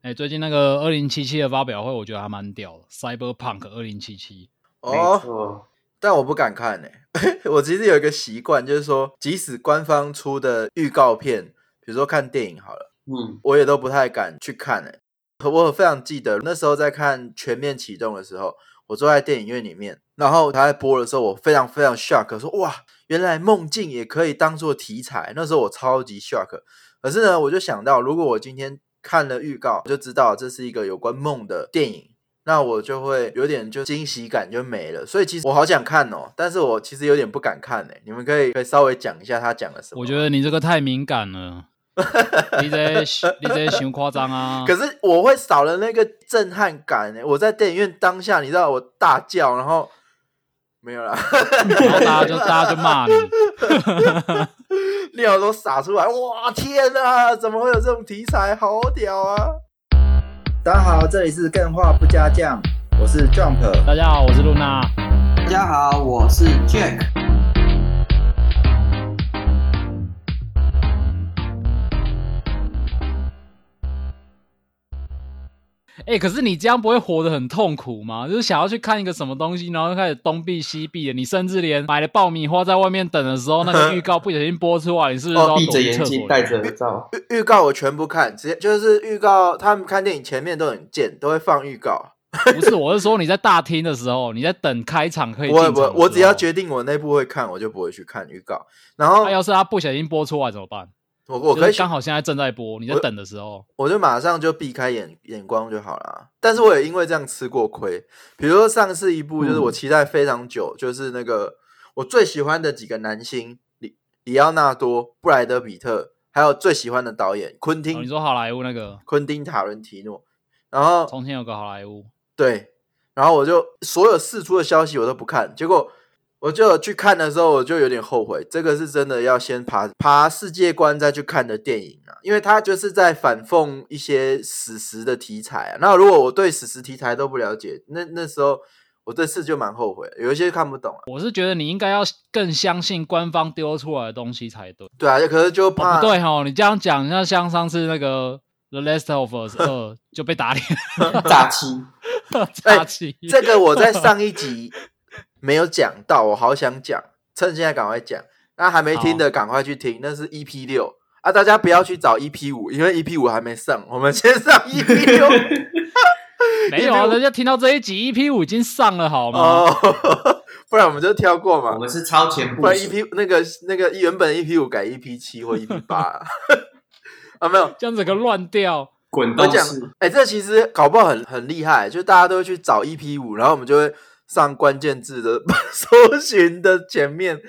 哎、欸，最近那个二零七七的发表会，我觉得还蛮屌的，Cyberpunk 二零七七。哦，但我不敢看呢、欸。我其实有一个习惯，就是说，即使官方出的预告片，比如说看电影好了，嗯，我也都不太敢去看呢、欸。我非常记得那时候在看《全面启动》的时候，我坐在电影院里面，然后他在播的时候，我非常非常 shock，说哇，原来梦境也可以当做题材。那时候我超级 shock。可是呢，我就想到，如果我今天看了预告，就知道这是一个有关梦的电影，那我就会有点就惊喜感就没了。所以其实我好想看哦，但是我其实有点不敢看呢。你们可以可以稍微讲一下他讲了什么？我觉得你这个太敏感了，你这你这太夸张啊！可是我会少了那个震撼感呢。我在电影院当下，你知道我大叫，然后没有啦，然后大家就大家就骂你。料都洒出来，哇天啊！怎么会有这种题材？好屌啊！大家好，这里是更画不加酱，我是 Jump。大家好，我是露娜。大家好，我是 Jack。哎、欸，可是你这样不会活得很痛苦吗？就是想要去看一个什么东西，然后就开始东避西避的。你甚至连买了爆米花在外面等的时候，那个预告不小心播出来，你是不是都要闭着眼睛戴着耳罩？预预告我全部看，直接就是预告。他们看电影前面都很贱，都会放预告。不是，我是说你在大厅的时候，你在等开场可以进场不不，我只要决定我那部会看，我就不会去看预告。然后，那要是他不小心播出来怎么办？我我可以刚好现在正在播，你在等的时候，我，就马上就避开眼眼光就好了。但是我也因为这样吃过亏，比如说上次一部就是我期待非常久，嗯、就是那个我最喜欢的几个男星里里奥纳多、布莱德比特，还有最喜欢的导演昆汀、哦。你说好莱坞那个昆汀塔伦提诺，然后从前有个好莱坞，对，然后我就所有释出的消息我都不看，结果。我就去看的时候，我就有点后悔。这个是真的要先爬爬世界观再去看的电影啊，因为它就是在反讽一些史实的题材啊。那如果我对史实题材都不了解，那那时候我这次就蛮后悔，有一些看不懂啊。我是觉得你应该要更相信官方丢出来的东西才对。对啊，可是就怕、哦、不对哈，你这样讲，像像上次那个《The Last of Us 二》就被打脸，诈欺，诈欺。这个我在上一集。没有讲到，我好想讲，趁现在赶快讲。那还没听的赶快去听，那是 EP 六啊！大家不要去找 EP 五，因为 EP 五还没上，我们先上 EP 六。没有啊，人家听到这一集 EP 五已经上了，好吗？哦，不然我们就跳过嘛。我们是超前不然 EP 那个那个原本 EP 五改 EP 七或 EP 八啊，没有这样子个乱掉，滚动式。哎、欸，这其实搞不好很很厉害，就大家都会去找 EP 五，然后我们就会。上关键字的 搜寻的前面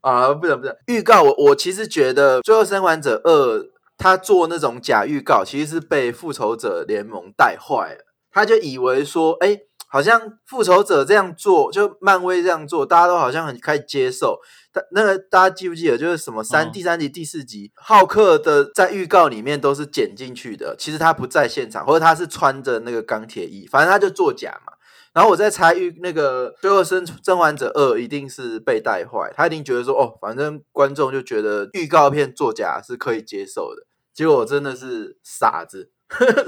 啊，不能不能预告我我其实觉得《最后生还者二》他做那种假预告，其实是被复仇者联盟带坏了。他就以为说，哎、欸，好像复仇者这样做，就漫威这样做，大家都好像很开始接受。他那个大家记不记得，就是什么三、哦、第三集第四集，浩克的在预告里面都是剪进去的，其实他不在现场，或者他是穿着那个钢铁衣，反正他就作假嘛。然后我在猜预那个《最后生生还者二》一定是被带坏，他一定觉得说哦，反正观众就觉得预告片作假是可以接受的。结果我真的是傻子，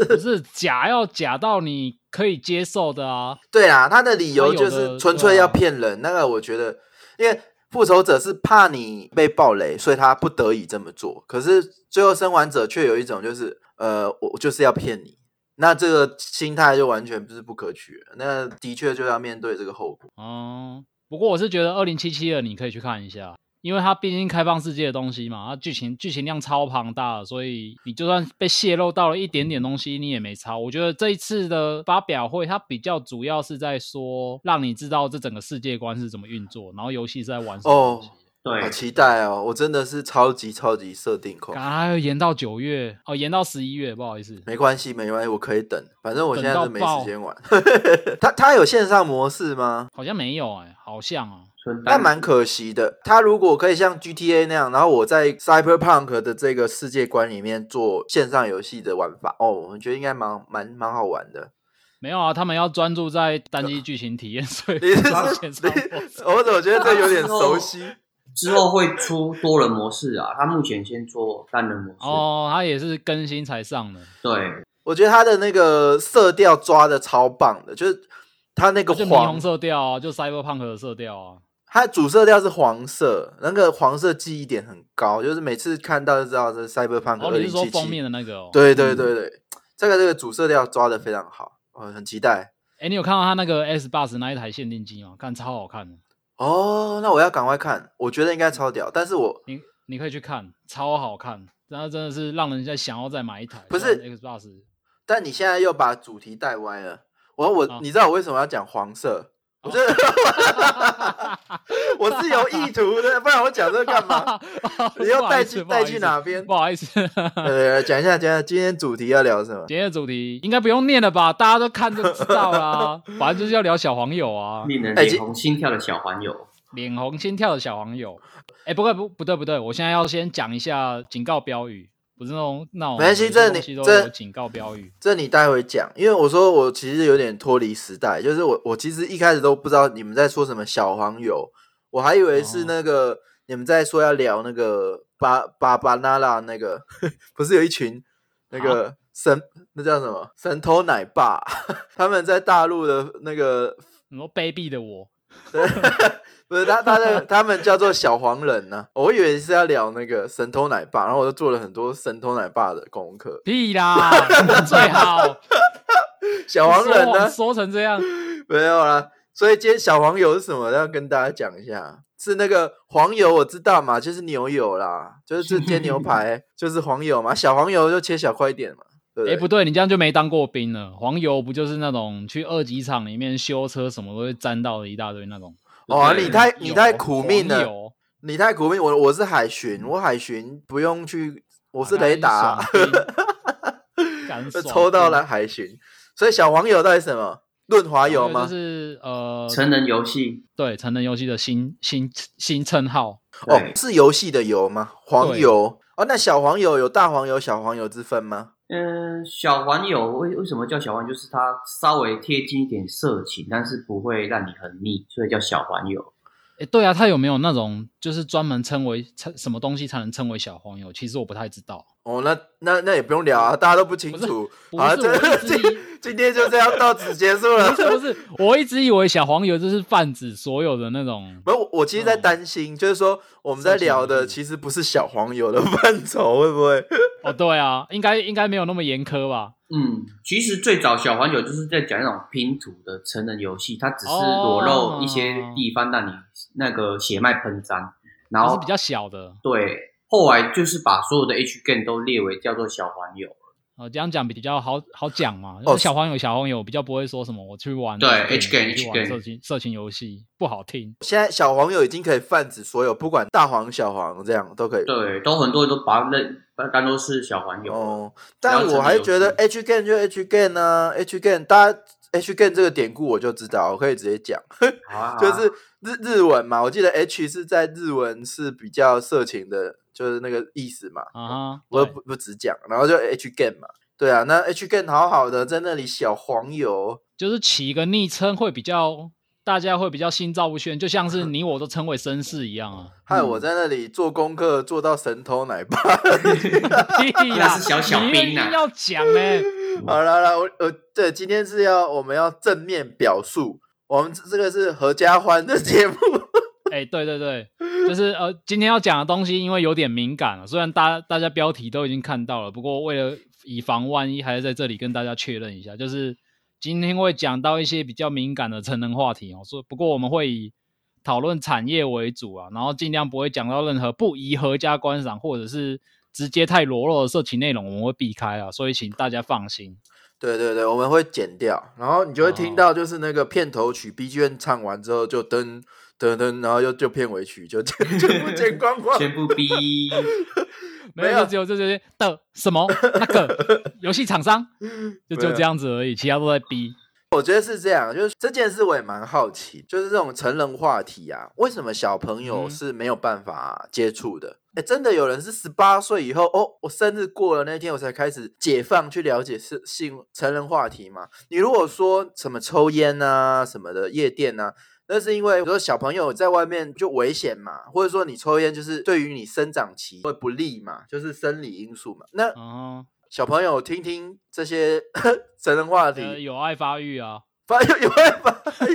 不是假要假到你可以接受的啊？对啊，他的理由就是纯粹要骗人。啊、那个我觉得，因为复仇者是怕你被暴雷，所以他不得已这么做。可是最后生还者却有一种就是，呃，我就是要骗你。那这个心态就完全不是不可取，那的确就要面对这个后果。嗯，不过我是觉得二零七七的你可以去看一下，因为它毕竟开放世界的东西嘛，它剧情剧情量超庞大，所以你就算被泄露到了一点点东西，你也没差。我觉得这一次的发表会，它比较主要是在说，让你知道这整个世界观是怎么运作，然后游戏是在玩什么。Oh. 对，好期待哦！我真的是超级超级设定控，还要延到九月哦，延到十一月，不好意思。没关系，没关系，我可以等，反正我现在是没时间玩。他他有线上模式吗？好像没有哎、欸，好像啊，那蛮可惜的。他如果可以像 GTA 那样，然后我在 Cyberpunk 的这个世界观里面做线上游戏的玩法，哦，我觉得应该蛮蛮蛮好玩的。没有啊，他们要专注在单机剧情体验，所以你是 我怎么觉得这有点 熟悉？之后会出多人模式啊，他目前先做单人模式。哦，他也是更新才上的。对，我觉得他的那个色调抓的超棒的，就是他那个就霓虹色调啊，就 Cyberpunk 的色调啊。它主色调是黄色，那个黄色记忆点很高，就是每次看到就知道是 Cyberpunk 哦，你是说封面的那个？哦？对对对对，嗯、这个这个主色调抓的非常好，我很期待。哎，你有看到他那个 S Bus 那一台限定机吗？看超好看哦，那我要赶快看，我觉得应该超屌，但是我你你可以去看，超好看，然后真的是让人家想要再买一台。不是 Xbox，但你现在又把主题带歪了。我我、哦、你知道我为什么要讲黄色？我觉得 我是有意图的，不然我讲这个干嘛？你要带去带去哪边？不好意思，呃，讲一下，讲一下今天主题要聊什么？今天的主题应该不用念了吧？大家都看就知道啦。反正就是要聊小黄友啊，令人脸红心跳的小黄友，脸红心跳的小黄友。哎，不对不不对不对，我现在要先讲一下警告标语。不是那种那种，没关系，这你这警告标语，这你待会讲。因为我说我其实有点脱离时代，就是我我其实一开始都不知道你们在说什么小黄油，我还以为是那个、哦、你们在说要聊那个巴巴巴纳拉那个，不是有一群那个神、啊、那叫什么神偷奶爸，他们在大陆的那个什么卑鄙的我。对 不是他，他的他们叫做小黄人呢、啊。我以为是要聊那个神偷奶爸，然后我就做了很多神偷奶爸的功课。屁啦，最好 小黄人呢说，说成这样没有啦。所以今天小黄油是什么？要跟大家讲一下，是那个黄油，我知道嘛，就是牛油啦，就是这煎牛排 就是黄油嘛，小黄油就切小块一点嘛。哎、欸，不对，你这样就没当过兵了。黄油不就是那种去二级厂里面修车什么都会沾到的一大堆那种。哦，你太你太苦命了，你太苦命。我我是海巡，我海巡不用去，我是雷达，抽到了海巡。所以小黄油到底什么？润滑油吗？就是呃，成人游戏，对，成人游戏的新新新称号。哦，是游戏的油吗？黄油哦，那小黄油有大黄油、小黄油之分吗？嗯，小黄油为为什么叫小黄油？就是它稍微贴近一点色情，但是不会让你很腻，所以叫小黄油。哎，对啊，它有没有那种就是专门称为称什么东西才能称为小黄油？其实我不太知道。哦，那那那也不用聊啊，大家都不清楚。好，这今今天就这样到此结束了。不是不是，我一直以为小黄油就是泛指所有的那种。不是，我其实在担心，就是说我们在聊的其实不是小黄油的 范畴，会不会？哦，对啊，应该应该没有那么严苛吧？嗯，其实最早小黄酒就是在讲那种拼图的成人游戏，它只是裸露一些地方让你那个血脉喷张，然后是比较小的，对。后来就是把所有的 H game 都列为叫做小黄油。哦，这样讲比较好好讲嘛。哦，小黄友，小黄友比较不会说什么我去玩对 H game 去玩色情色情游戏不好听。现在小黄友已经可以泛指所有，不管大黄小黄这样都可以。对，都很多人都把它认当都是小黄友。哦，但我还觉得 H game 就 H game 啊，H game 大家 H game 这个典故我就知道，我可以直接讲，啊、就是日日文嘛，我记得 H 是在日文是比较色情的。就是那个意思嘛，啊、uh，我、huh, 不不只讲，然后就 H game 嘛，对啊，那 H game 好好的在那里小黄油，就是起一个昵称会比较，大家会比较心照不宣，就像是 你我都称为绅士一样啊。害我在那里做功课做到神偷奶爸 那是小小兵啊，要讲哎，好了了，我呃对今天是要我们要正面表述，我们这个是合家欢的节目。哎、欸，对对对，就是呃，今天要讲的东西，因为有点敏感了，虽然大大家标题都已经看到了，不过为了以防万一，还是在这里跟大家确认一下，就是今天会讲到一些比较敏感的成人话题哦。说不过我们会以讨论产业为主啊，然后尽量不会讲到任何不宜合家观赏或者是直接太裸露的色情内容，我们会避开啊，所以请大家放心。对对对，我们会剪掉，然后你就会听到就是那个片头曲 BGM 唱完之后就登。噔噔，然后又就片尾曲就全部剪光 光，全部逼，没有，只有这些的什么那个游戏厂商，就就这样子而已，其他都在逼。我觉得是这样，就是这件事我也蛮好奇，就是这种成人话题啊，为什么小朋友是没有办法接触的？哎、嗯，真的有人是十八岁以后，哦，我生日过了那天，我才开始解放去了解是性成人话题嘛？你如果说什么抽烟啊，什么的夜店啊。那是因为，说小朋友在外面就危险嘛，或者说你抽烟就是对于你生长期会不利嘛，就是生理因素嘛。那小朋友听听这些 成人话题，呃、有爱发育啊，发育有爱发育，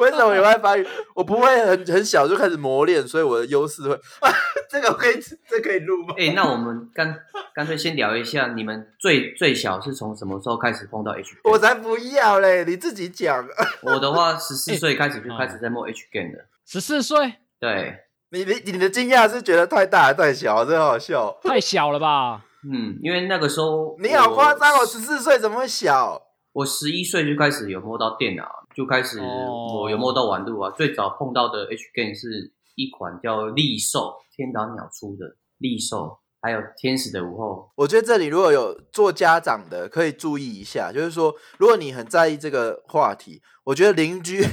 为什么有爱发育？我不会很很小就开始磨练，所以我的优势会。这个可以，这个、可以录吗？哎、欸，那我们干干脆先聊一下，你们最最小是从什么时候开始碰到 H？我才不要嘞，你自己讲。我的话，十四岁开始就开始在摸 H game 的。十四岁？对。你你你的惊讶是觉得太大还是太小？真好笑。太小了吧？嗯，因为那个时候你好夸张哦，十四岁怎么会小？我十一岁就开始有摸到电脑，就开始我有摸到网路啊。Oh. 最早碰到的 H game 是一款叫利兽。天导鸟出的利兽，还有天使的午后。我觉得这里如果有做家长的，可以注意一下，就是说，如果你很在意这个话题，我觉得邻居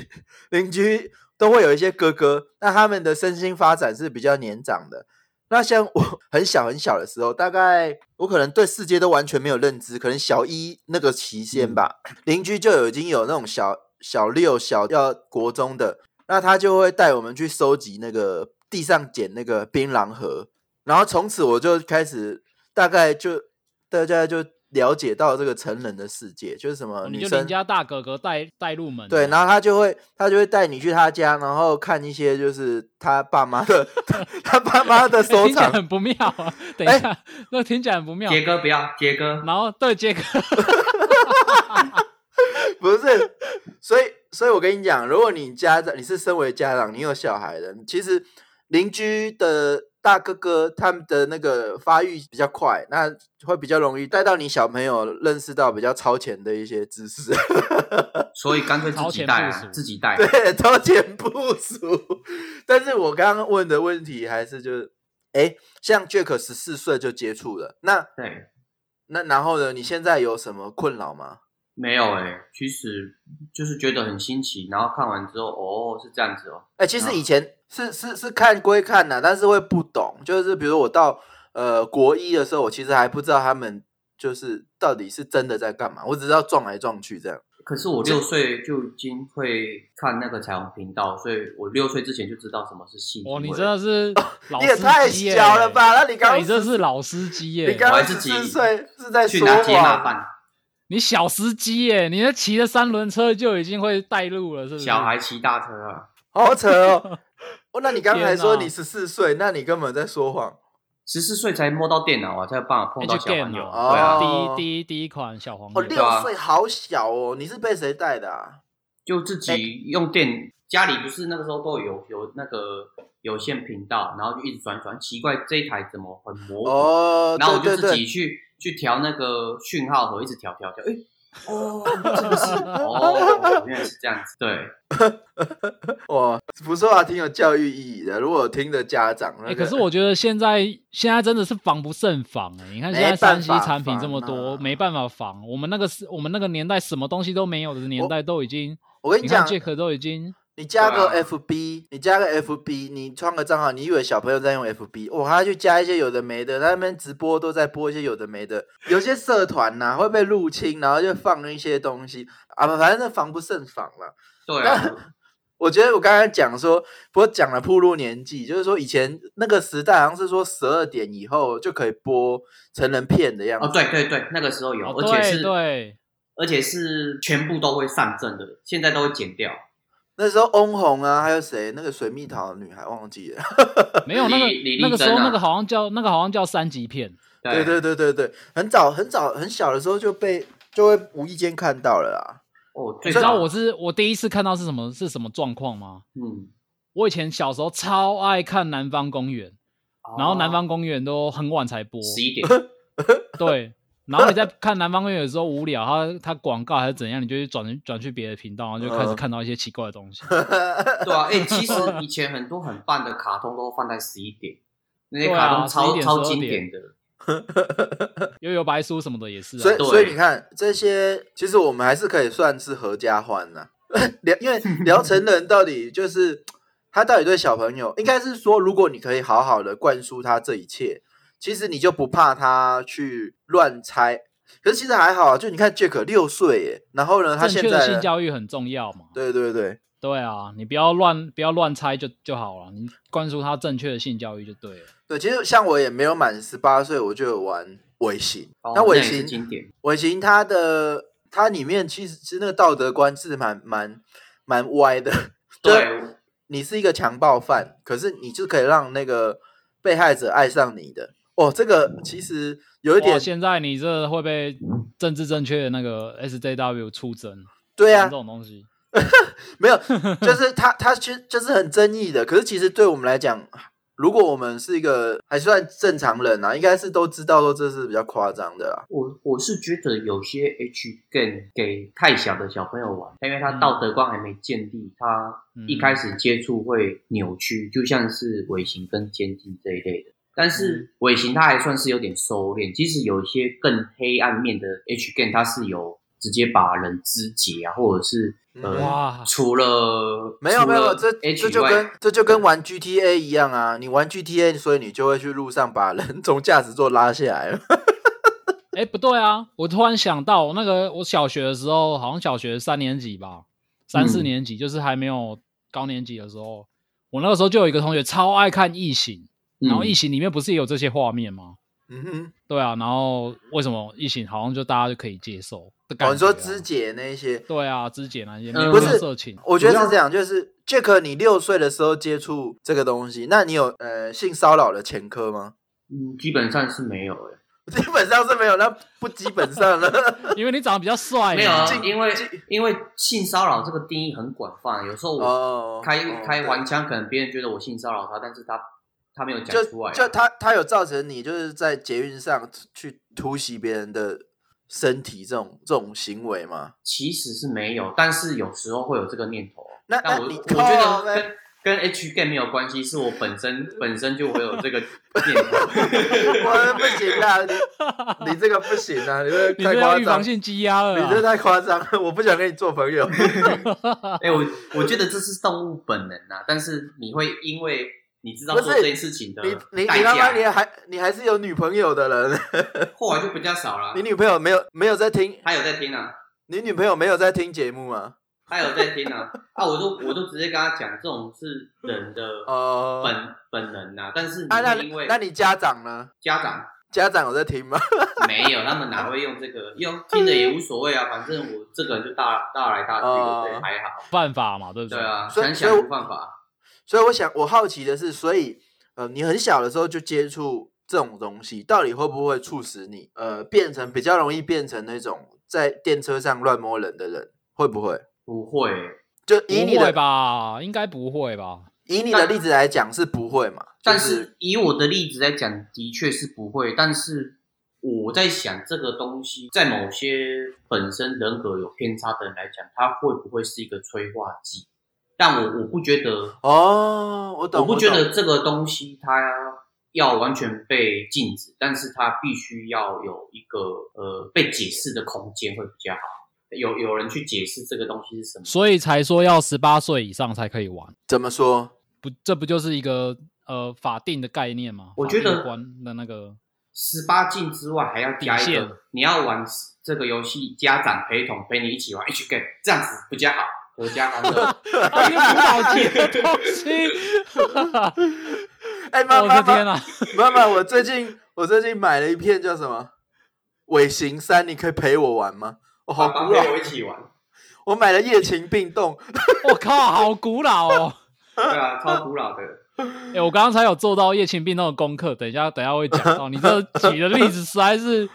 邻居都会有一些哥哥，那他们的身心发展是比较年长的。那像我 很小很小的时候，大概我可能对世界都完全没有认知，可能小一那个期间吧，邻、嗯、居就有已经有那种小小六小要国中的，那他就会带我们去收集那个。地上捡那个槟榔盒，然后从此我就开始大概就大家就了解到这个成人的世界，就是什么女生，你就邻家大哥哥带带入门，对，然后他就会他就会带你去他家，然后看一些就是他爸妈的 他爸妈的收藏，很不妙啊！等一下，欸、那听起来很不妙。杰哥不要，杰哥，然后对杰哥，不是，所以所以我跟你讲，如果你家长你是身为家长，你有小孩的，其实。邻居的大哥哥，他们的那个发育比较快，那会比较容易带到你小朋友认识到比较超前的一些知识，所以干脆自己带啊，自己带。对，超前部署。但是我刚刚问的问题还是就是，哎，像 Jack 十四岁就接触了，那对，那然后呢？你现在有什么困扰吗？没有哎、欸，其实就是觉得很新奇，然后看完之后，哦，是这样子哦。哎、欸，其实以前是是是看归看呐，但是会不懂，就是比如我到呃国一的时候，我其实还不知道他们就是到底是真的在干嘛，我只知道撞来撞去这样。可是我六岁就已经会看那个彩虹频道，所以我六岁之前就知道什么是性。哦，你真的是老司机、欸、你也太小了吧？那你刚你这是老司机耶、欸？你刚才十四岁是在说话？你小司机耶，你那骑着三轮车就已经会带路了，是不是？小孩骑大车啊，好扯哦！哦，那你刚才说你十四岁，那你根本在说谎。十四岁才摸到电脑啊，才有办法碰到小黄牛。对啊，第一第一第一款小黄牛。哦，六岁好小哦，你是被谁带的啊？就自己用电，家里不是那个时候都有有那个有线频道，然后就一直转转，奇怪这一台怎么很模糊？哦，然后我就自己去。去调那个讯号盒，一直调调调，哎，哦，是不是？哦，原来是这样子，对，哇，不错啊，挺有教育意义的。如果听的家长，哎、欸，可是我觉得现在现在真的是防不胜防哎、欸。你看现在三 C 产品这么多，没办法防。我们那个是我们那个年代，什么东西都没有的年代，都已经，我，我跟你讲，Jack 都已经。你加个 FB，、啊、你加个 FB，你创个账号，你以为小朋友在用 FB？哇，他去加一些有的没的，他那边直播都在播一些有的没的，有些社团呐、啊、会被入侵，然后就放一些东西啊，反正防不胜防了。对啊，我觉得我刚才讲说，不过讲了铺路年纪，就是说以前那个时代好像是说十二点以后就可以播成人片的样子。哦，对对对，那个时候有，哦、而且是，对，而且是全部都会上阵的，现在都会剪掉。那时候翁虹啊，还有谁？那个水蜜桃的女孩忘记了。没有那个那个时候，那个好像叫那个好像叫三级片。对对对对对，很早很早很小的时候就被就会无意间看到了啦。哦，你知道我是我第一次看到是什么是什么状况吗？嗯，我以前小时候超爱看南方公园，哦，然后南方公园都很晚才播，十一点。对。然后你在看南方公园的时候无聊，他他广告还是怎样，你就去转转去别的频道，然后就开始看到一些奇怪的东西。对啊，哎、欸，其实以前很多很棒的卡通都放在十一点，那些卡通超、啊、超经典的，幽游白书什么的也是、啊。所以所以你看这些，其实我们还是可以算是合家欢呐。聊因为聊成人到底就是他到底对小朋友，应该是说，如果你可以好好的灌输他这一切。其实你就不怕他去乱猜，可是其实还好啊。就你看，Jack 六岁耶，然后呢，他现在正确的性教育很重要嘛。对对对对啊，你不要乱不要乱猜就就好了，你灌输他正确的性教育就对了。对，其实像我也没有满十八岁，我就有玩尾行。哦、那尾行经典，尾行它的它里面其实其实那个道德观是蛮蛮蛮歪的。对，你是一个强暴犯，可是你就可以让那个被害者爱上你的。哦，这个其实有一点。现在你这会被政治正确的那个 SJW 出征。对啊，这种东西 没有，就是他他其实就是很争议的。可是其实对我们来讲，如果我们是一个还算正常人啊，应该是都知道说这是比较夸张的啦。我我是觉得有些 H game 给太小的小朋友玩，因为他道德观还没建立，他一开始接触会扭曲，就像是尾行跟监禁这一类的。但是尾行它还算是有点收敛，即使有一些更黑暗面的 H game，它是有直接把人肢解啊，或者是呃，哇除了没有没有，这 H 这就跟这就跟玩 GTA 一样啊，你玩 GTA，所以你就会去路上把人从驾驶座拉下来了。哎，不对啊，我突然想到，那个我小学的时候，好像小学三年级吧，三四年级，嗯、就是还没有高年级的时候，我那个时候就有一个同学超爱看异形。然后异形里面不是也有这些画面吗？嗯哼，对啊。然后为什么异形好像就大家就可以接受的感觉、啊？哦，你说肢解那些？对啊，肢解那些，不是色情。我觉得是这样，就是 Jack，你六岁的时候接触这个东西，那你有呃性骚扰的前科吗？嗯，基本上是没有诶。基本上是没有，那不基本上了，因为你长得比较帅。没有，因为因为性骚扰这个定义很广泛，有时候我开、哦、开玩笑，可能别人觉得我性骚扰他，但是他。他没有讲出来，就就他他有造成你就是在捷运上去突袭别人的身体这种这种行为吗？其实是没有，但是有时候会有这个念头。那但我那你我觉得跟跟 H game 没有关系，是我本身 本身就会有这个念头。我不行啊，你你这个不行啊，你这 太夸张，预防性积压了，你这太夸张了，我不想跟你做朋友。哎、欸，我我觉得这是动物本能啊，但是你会因为。你知道做这件事情的，你你你刚刚你还你还是有女朋友的人，后来就比较少了。你女朋友没有没有在听？她有在听啊。你女朋友没有在听节目吗？她有在听啊。啊，我都我都直接跟她讲，这种是人的本、uh, 本能呐。但是你因为、啊、那，那你家长呢？家长家长有在听吗？没有，他们哪会用这个？用听着也无所谓啊。反正我这个人就大大来大去，uh, 对，还好。犯法嘛，对不对？对啊，想想不犯法。所以我想，我好奇的是，所以呃，你很小的时候就接触这种东西，到底会不会促使你呃变成比较容易变成那种在电车上乱摸人的人？会不会？不会，就以你的吧，应该不会吧？以你的例子来讲是不会嘛？但是以我的例子来讲，的确是不会。但是我在想，这个东西在某些本身人格有偏差的人来讲，它会不会是一个催化剂？但我我不觉得哦，我懂，我不觉得这个东西它要完全被禁止，但是它必须要有一个呃被解释的空间会比较好。有有人去解释这个东西是什么，所以才说要十八岁以上才可以玩。怎么说？不，这不就是一个呃法定的概念吗？我觉得关的那个十八禁之外还要加一个，你要玩这个游戏，家长陪同陪你一起玩，H game 这样子比较好。我家欢乐，一个很好听的东西。哎、欸，妈妈妈，妈妈，我最近我最近买了一片叫什么《尾行三》，你可以陪我玩吗？我好古老，陪我一起玩。我买了《夜情病动》，我靠，好古老哦。对啊，超古老的。哎、欸，我刚刚才有做到《叶青病那个功课，等一下等一下会讲到。你这举的例子实在是。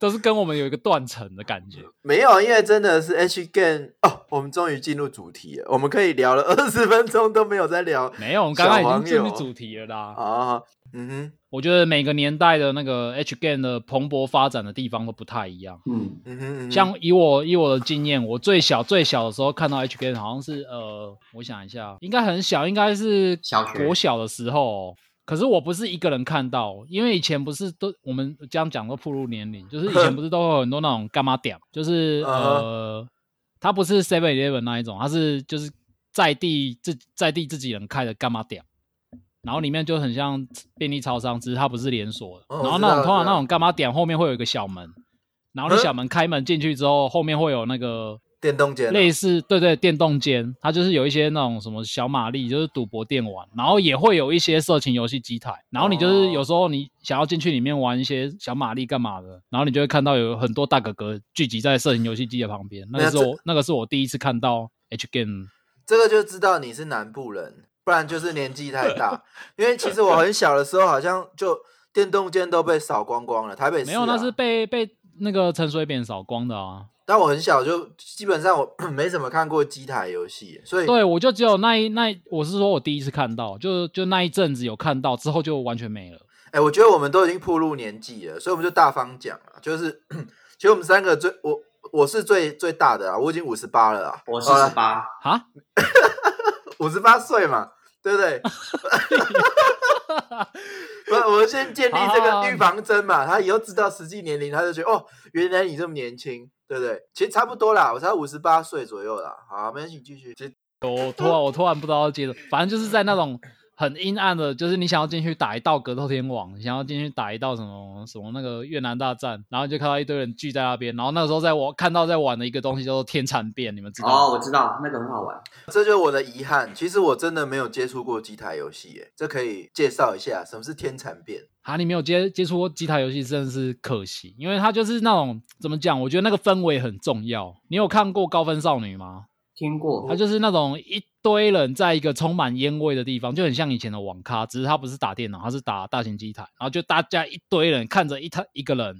都是跟我们有一个断层的感觉，没有，因为真的是 H game 哦，我们终于进入主题了，我们可以聊了二十分钟都没有在聊，没有，我们刚刚已经进入主题了啦。啊，嗯哼，我觉得每个年代的那个 H game 的蓬勃发展的地方都不太一样，嗯嗯哼，像以我以我的经验，我最小最小的时候看到 H game 好像是呃，我想一下，应该很小，应该是国小的时候哦。可是我不是一个人看到，因为以前不是都我们这样讲都暴露年龄，就是以前不是都有很多那种干妈点，就是呃，他不是 Seven Eleven 那一种，他是就是在地自在地自己人开的干妈店，然后里面就很像便利超商，只是它不是连锁的。然后那种通常那种干嘛点后面会有一个小门，然后你小门开门进去之后，后面会有那个电动间，类似对对电动间，它就是有一些那种什么小玛丽，就是赌博电玩，然后也会有一些色情游戏机台，然后你就是有时候你想要进去里面玩一些小玛丽干嘛的，然后你就会看到有很多大哥哥聚集在色情游戏机的旁边，那个是我那个是我第一次看到 H game，这个就知道你是南部人，不然就是年纪太大，因为其实我很小的时候好像就电动间都被扫光光了，台北、啊、没有，那是被被那个陈水扁扫光的啊。但我很小，就基本上我 没怎么看过机台游戏，所以对我就只有那一那一，我是说我第一次看到，就就那一阵子有看到，之后就完全没了。哎、欸，我觉得我们都已经步入年纪了，所以我们就大方讲了，就是 其实我们三个最我我是最最大的啊，我已经五十八了啊，我是十八。啊，五十八岁嘛，对不对？不，我们先建立这个预防针嘛，他以后知道实际年龄，他就觉得哦，原来你这么年轻。对不对？其实差不多啦，我才五十八岁左右啦。好，没关系，继续。我突然，我突然不知道要接着，反正就是在那种很阴暗的，就是你想要进去打一道格斗天王，你想要进去打一道什么什么那个越南大战，然后就看到一堆人聚在那边，然后那个时候在我看到在玩的一个东西叫做天蚕变，你们知道吗？哦，我知道，那个很好玩。这就是我的遗憾。其实我真的没有接触过机台游戏，耶，这可以介绍一下什么是天蚕变。啊，你没有接接触过机台游戏，真的是可惜，因为它就是那种怎么讲？我觉得那个氛围很重要。你有看过《高分少女》吗？听过。它就是那种一堆人在一个充满烟味的地方，就很像以前的网咖，只是它不是打电脑，它是打大型机台。然后就大家一堆人看着一台一个人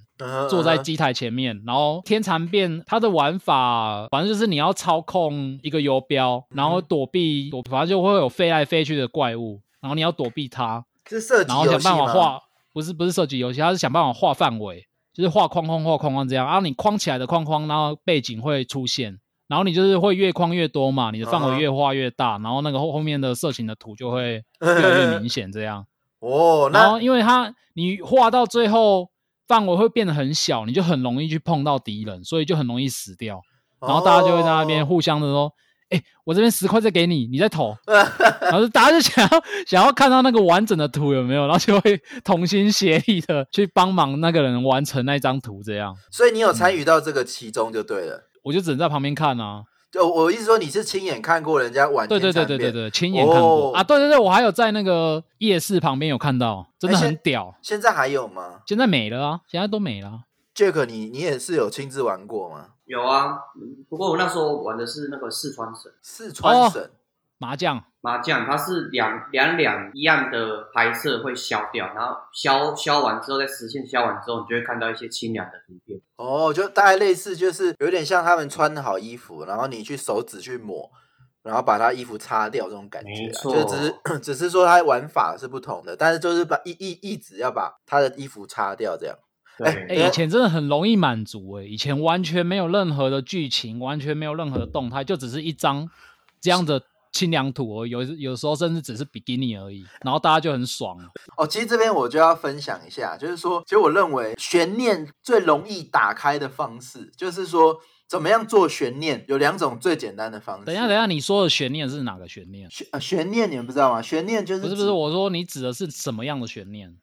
坐在机台前面，然后天蚕变它的玩法，反正就是你要操控一个游标，然后躲避躲，反正就会有飞来飞去的怪物，然后你要躲避它，是射击游戏吗？然后想办法画。不是不是设计游戏，它是想办法画范围，就是画框框画框框这样。然后你框起来的框框，然后背景会出现，然后你就是会越框越多嘛，你的范围越画越大，然后那个后后面的色情的图就会 越来越明显这样。哦，然后因为它你画到最后范围会变得很小，你就很容易去碰到敌人，所以就很容易死掉。然后大家就会在那边互相的说。哎、欸，我这边十块再给你，你再投，然后大家就想要想要看到那个完整的图有没有，然后就会同心协力的去帮忙那个人完成那张图，这样。所以你有参与到这个其中就对了，嗯、我就只能在旁边看啊。就我意思说，你是亲眼看过人家玩？对对对对对对，亲眼看过、哦、啊！对对对，我还有在那个夜市旁边有看到，真的很屌。欸、现在还有吗？现在没了啊，现在都没了。Jack，你你也是有亲自玩过吗？有啊，不过我那时候玩的是那个四川省，四川省、哦、麻将，麻将它是两两两一样的拍摄会消掉，然后消消完之后，在实线消完之后，你就会看到一些清凉的图片。哦，就大概类似，就是有点像他们穿好衣服，然后你去手指去抹，然后把他衣服擦掉这种感觉，没错，就只是 只是说它玩法是不同的，但是就是把一一一直要把他的衣服擦掉这样。哎、欸，以前真的很容易满足哎、欸，以前完全没有任何的剧情，完全没有任何的动态，就只是一张这样的清凉土而已，有有时候甚至只是比基尼而已，然后大家就很爽。哦，其实这边我就要分享一下，就是说，其实我认为悬念最容易打开的方式，就是说怎么样做悬念，有两种最简单的方式。等一下，等一下，你说的悬念是哪个悬念？悬悬念你们不知道吗？悬念就是不是不是，我说你指的是什么样的悬念？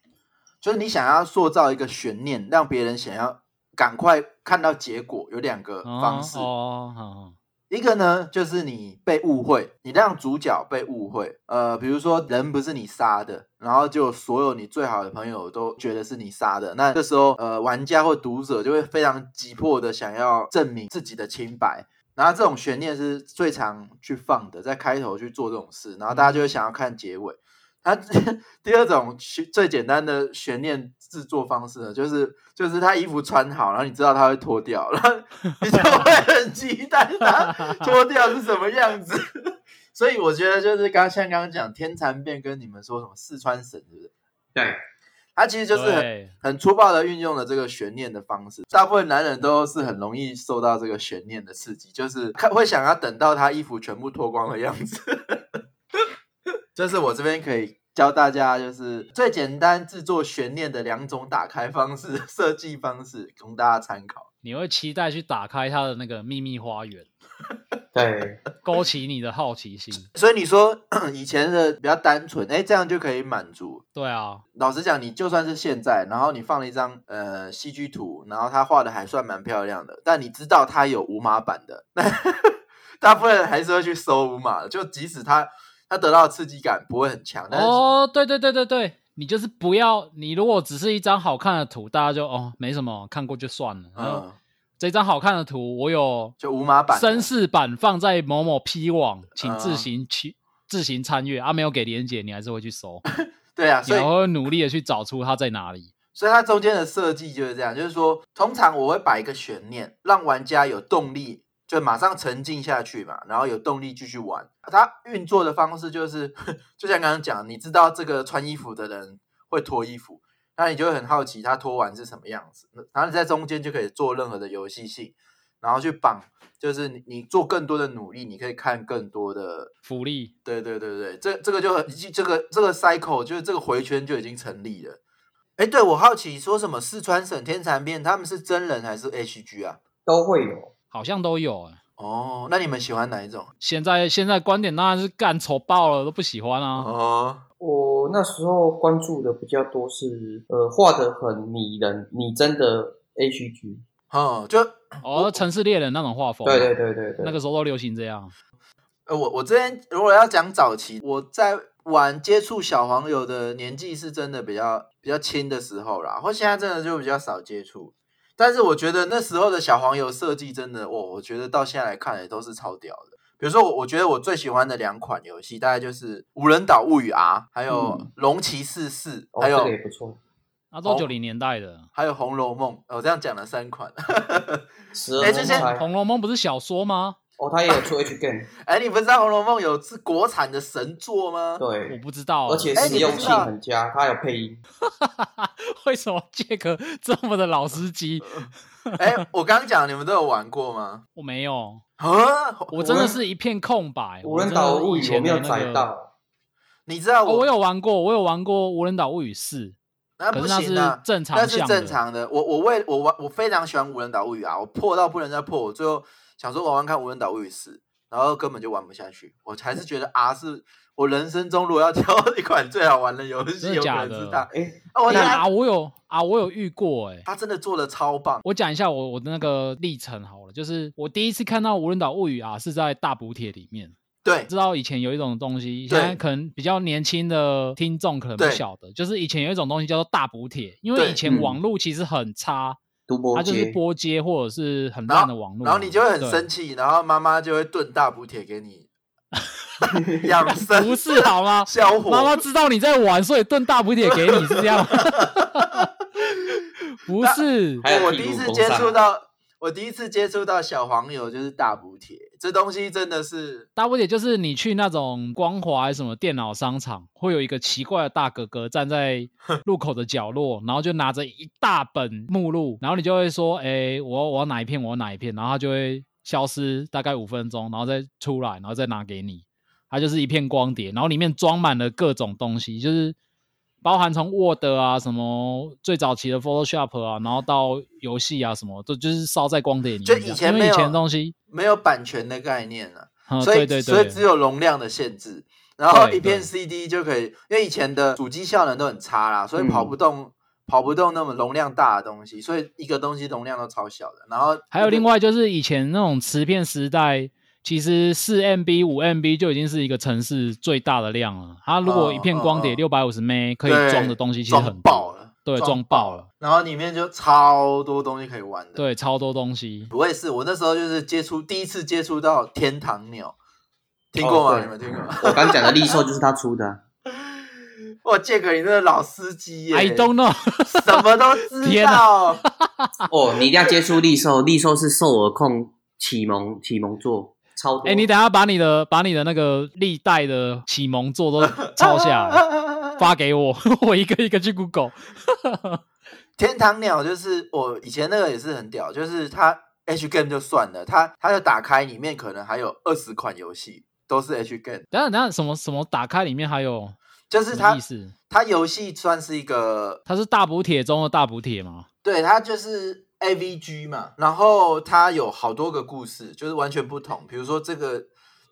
就是你想要塑造一个悬念，让别人想要赶快看到结果，有两个方式。哦，哦，一个呢，就是你被误会，你让主角被误会。呃，比如说人不是你杀的，然后就所有你最好的朋友都觉得是你杀的，那这时候呃，玩家或读者就会非常急迫的想要证明自己的清白。然后这种悬念是最常去放的，在开头去做这种事，然后大家就会想要看结尾。它第二种最简单的悬念制作方式呢，就是就是他衣服穿好，然后你知道他会脱掉，然后你就会很期待他脱掉是什么样子。所以我觉得就是刚像刚刚讲天蚕变跟你们说什么四川省，是不是？对，他其实就是很很粗暴的运用了这个悬念的方式。大部分男人都是很容易受到这个悬念的刺激，就是看会想要等到他衣服全部脱光的样子。这是我这边可以教大家，就是最简单制作悬念的两种打开方式、设计方式，供大家参考。你会期待去打开它的那个秘密花园？对，勾起你的好奇心。所以你说 以前的比较单纯，哎，这样就可以满足。对啊，老实讲，你就算是现在，然后你放了一张呃戏剧图，然后他画的还算蛮漂亮的，但你知道他有无码版的，大部分人还是会去搜无码的，就即使他他得到的刺激感不会很强。但是哦，对对对对对，你就是不要，你如果只是一张好看的图，大家就哦没什么，看过就算了。嗯。这张好看的图，我有就无码版、绅士版放在某某 P 网，请自行去、嗯、自行参阅啊。没有给连接，你还是会去搜。对啊，所以我会努力的去找出它在哪里。所以它中间的设计就是这样，就是说，通常我会摆一个悬念，让玩家有动力，就马上沉浸下去嘛，然后有动力继续玩。它运作的方式就是，就像刚刚讲，你知道这个穿衣服的人会脱衣服。那你就会很好奇，他脱完是什么样子，然后你在中间就可以做任何的游戏性，然后去绑，就是你你做更多的努力，你可以看更多的福利。对对对对，这这个就很这个这个 cycle 就是这个回圈就已经成立了。哎，对，我好奇说什么四川省天蚕变他们是真人还是 HG 啊？都会有，好像都有哎。哦，那你们喜欢哪一种？现在现在观点当然是干丑爆了，都不喜欢啊。哦。我那时候关注的比较多是，呃，画的很迷人、拟真的 HG，哦，就哦，城市猎人那种画风，对对对对对，那个时候都流行这样。呃，我我这边如果要讲早期，我在玩接触小黄油的年纪是真的比较比较轻的时候啦，或现在真的就比较少接触，但是我觉得那时候的小黄油设计真的，我我觉得到现在来看也都是超屌的。比如说，我我觉得我最喜欢的两款游戏，大概就是《无人岛物语 R》，还有《龙骑士四》，还有、哦这个、也不错，啊都九零年代的，还有《红楼梦》。我这样讲了三款。哎，这些《红楼梦》不是小说吗？哦，他也有出 H game。哎，你不知道《红楼梦》有是国产的神作吗？对，我不知道，而且实用性很佳，它有配音。为什么杰克这么的老司机？哎，我刚刚讲你们都有玩过吗？我没有。啊！我真的是一片空白。无人岛物语我没有载到。你知道我我有玩过，我有玩过无人岛物语四。那不行啊，正常，那是正常的。我我为我玩，我非常喜欢无人岛物语啊！我破到不能再破，我最后想说玩玩看无人岛物语四，然后根本就玩不下去。我还是觉得 R 是我人生中如果要 挑一款最好玩的游戏，有可能是它。哎，我啊，我有啊，我有遇过哎，他真的做的超棒。我讲一下我我的那个历程好了，就是我第一次看到无人岛物语啊，是在大补帖里面。对，知道以前有一种东西，现在可能比较年轻的听众可能不晓得，就是以前有一种东西叫做大补帖，因为以前网络其实很差，它就是波接或者是很烂的网络，然后你就会很生气，然后妈妈就会炖大补铁给你 养生，不是好吗？消火，妈妈知道你在玩，所以炖大补铁给你是这样吗？不是，我第一次接触到。我第一次接触到小黄油就是大补帖，这东西真的是大不姐，就是你去那种光华什么电脑商场，会有一个奇怪的大哥哥站在路口的角落，然后就拿着一大本目录，然后你就会说，哎，我我要哪一片，我要哪一片，然后他就会消失大概五分钟，然后再出来，然后再拿给你，它就是一片光碟，然后里面装满了各种东西，就是。包含从 Word 啊，什么最早期的 Photoshop 啊，然后到游戏啊，什么都就是烧在光碟里面。就以前没有以前的东西没有版权的概念啊，嗯、所以所以只有容量的限制。然后一片 CD 就可以，因为以前的主机效能都很差啦，所以跑不动、嗯、跑不动那么容量大的东西，所以一个东西容量都超小的。然后还有另外就是以前那种磁片时代。其实四 MB 五 MB 就已经是一个城市最大的量了。它如果一片光碟六百五十 M 可以装的东西其实很爆了，对，装爆了。然后里面就超多东西可以玩的，对，超多东西。我也是，我那时候就是接触第一次接触到天堂鸟，听过吗？你们听过吗？我刚讲的利兽就是他出的。我，杰克，你那个老司机耶！I don't know，什么都知道。哦，你一定要接触利兽，利兽是兽耳控启蒙启蒙作。哎、欸，你等下把你的把你的那个历代的启蒙作都抄下来，发给我，我一个一个去 Google。天堂鸟就是我以前那个也是很屌，就是它 H game 就算了，它它就打开里面可能还有二十款游戏都是 H game。等下等下，什么什么打开里面还有？就是它，它游戏算是一个，它是大补帖中的大补帖吗？对，它就是 AVG 嘛，然后它有好多个故事，就是完全不同。比如说这个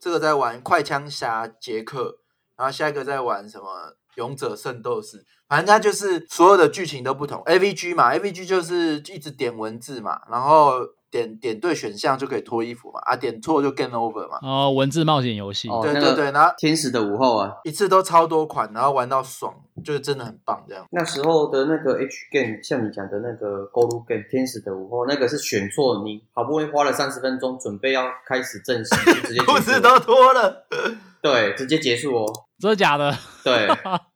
这个在玩快枪侠杰克，然后下一个在玩什么勇者圣斗士，反正它就是所有的剧情都不同。AVG 嘛，AVG 就是一直点文字嘛，然后。点点对选项就可以脱衣服嘛，啊，点错就 game over 嘛。哦，文字冒险游戏。对对对，然后天使的午后啊，一次都超多款，然后玩到爽，就是真的很棒这样。那时候的那个 H game，像你讲的那个 Go game，天使的午后，那个是选错，你好不容易花了三十分钟准备要开始正式，就直接裤子 都脱了。对，直接结束哦。真的假的？对。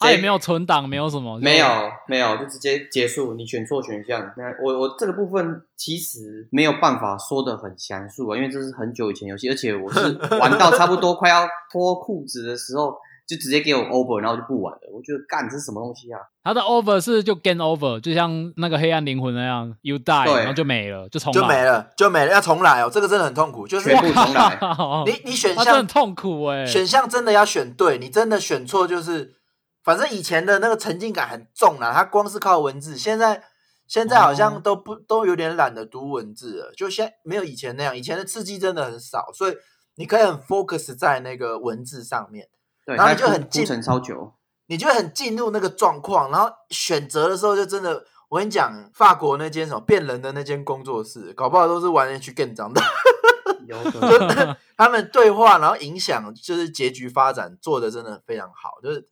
他也没有存档，没有什么，没有没有，就直接结束。你选错选项，那我我这个部分其实没有办法说的很详述啊，因为这是很久以前游戏，而且我是 玩到差不多快要脱裤子的时候，就直接给我 over，然后就不玩了。我觉得干这是什么东西啊？他的 over 是就 game over，就像那个黑暗灵魂那样，you die，然后就没了，就重来，就没了，就没了，要重来哦。这个真的很痛苦，就是全部重来。你你选项很痛苦哎，选项真的要选对，你真的选错就是。反正以前的那个沉浸感很重啦，它光是靠文字，现在现在好像都不都有点懒得读文字了，就现在没有以前那样，以前的刺激真的很少，所以你可以很 focus 在那个文字上面，对，然后你就很进程超久，你就很进入那个状况，然后选择的时候就真的，我跟你讲，法国那间什么变人的那间工作室，搞不好都是玩 H game 长的，有可能。他们对话然后影响就是结局发展做的真的非常好，就是。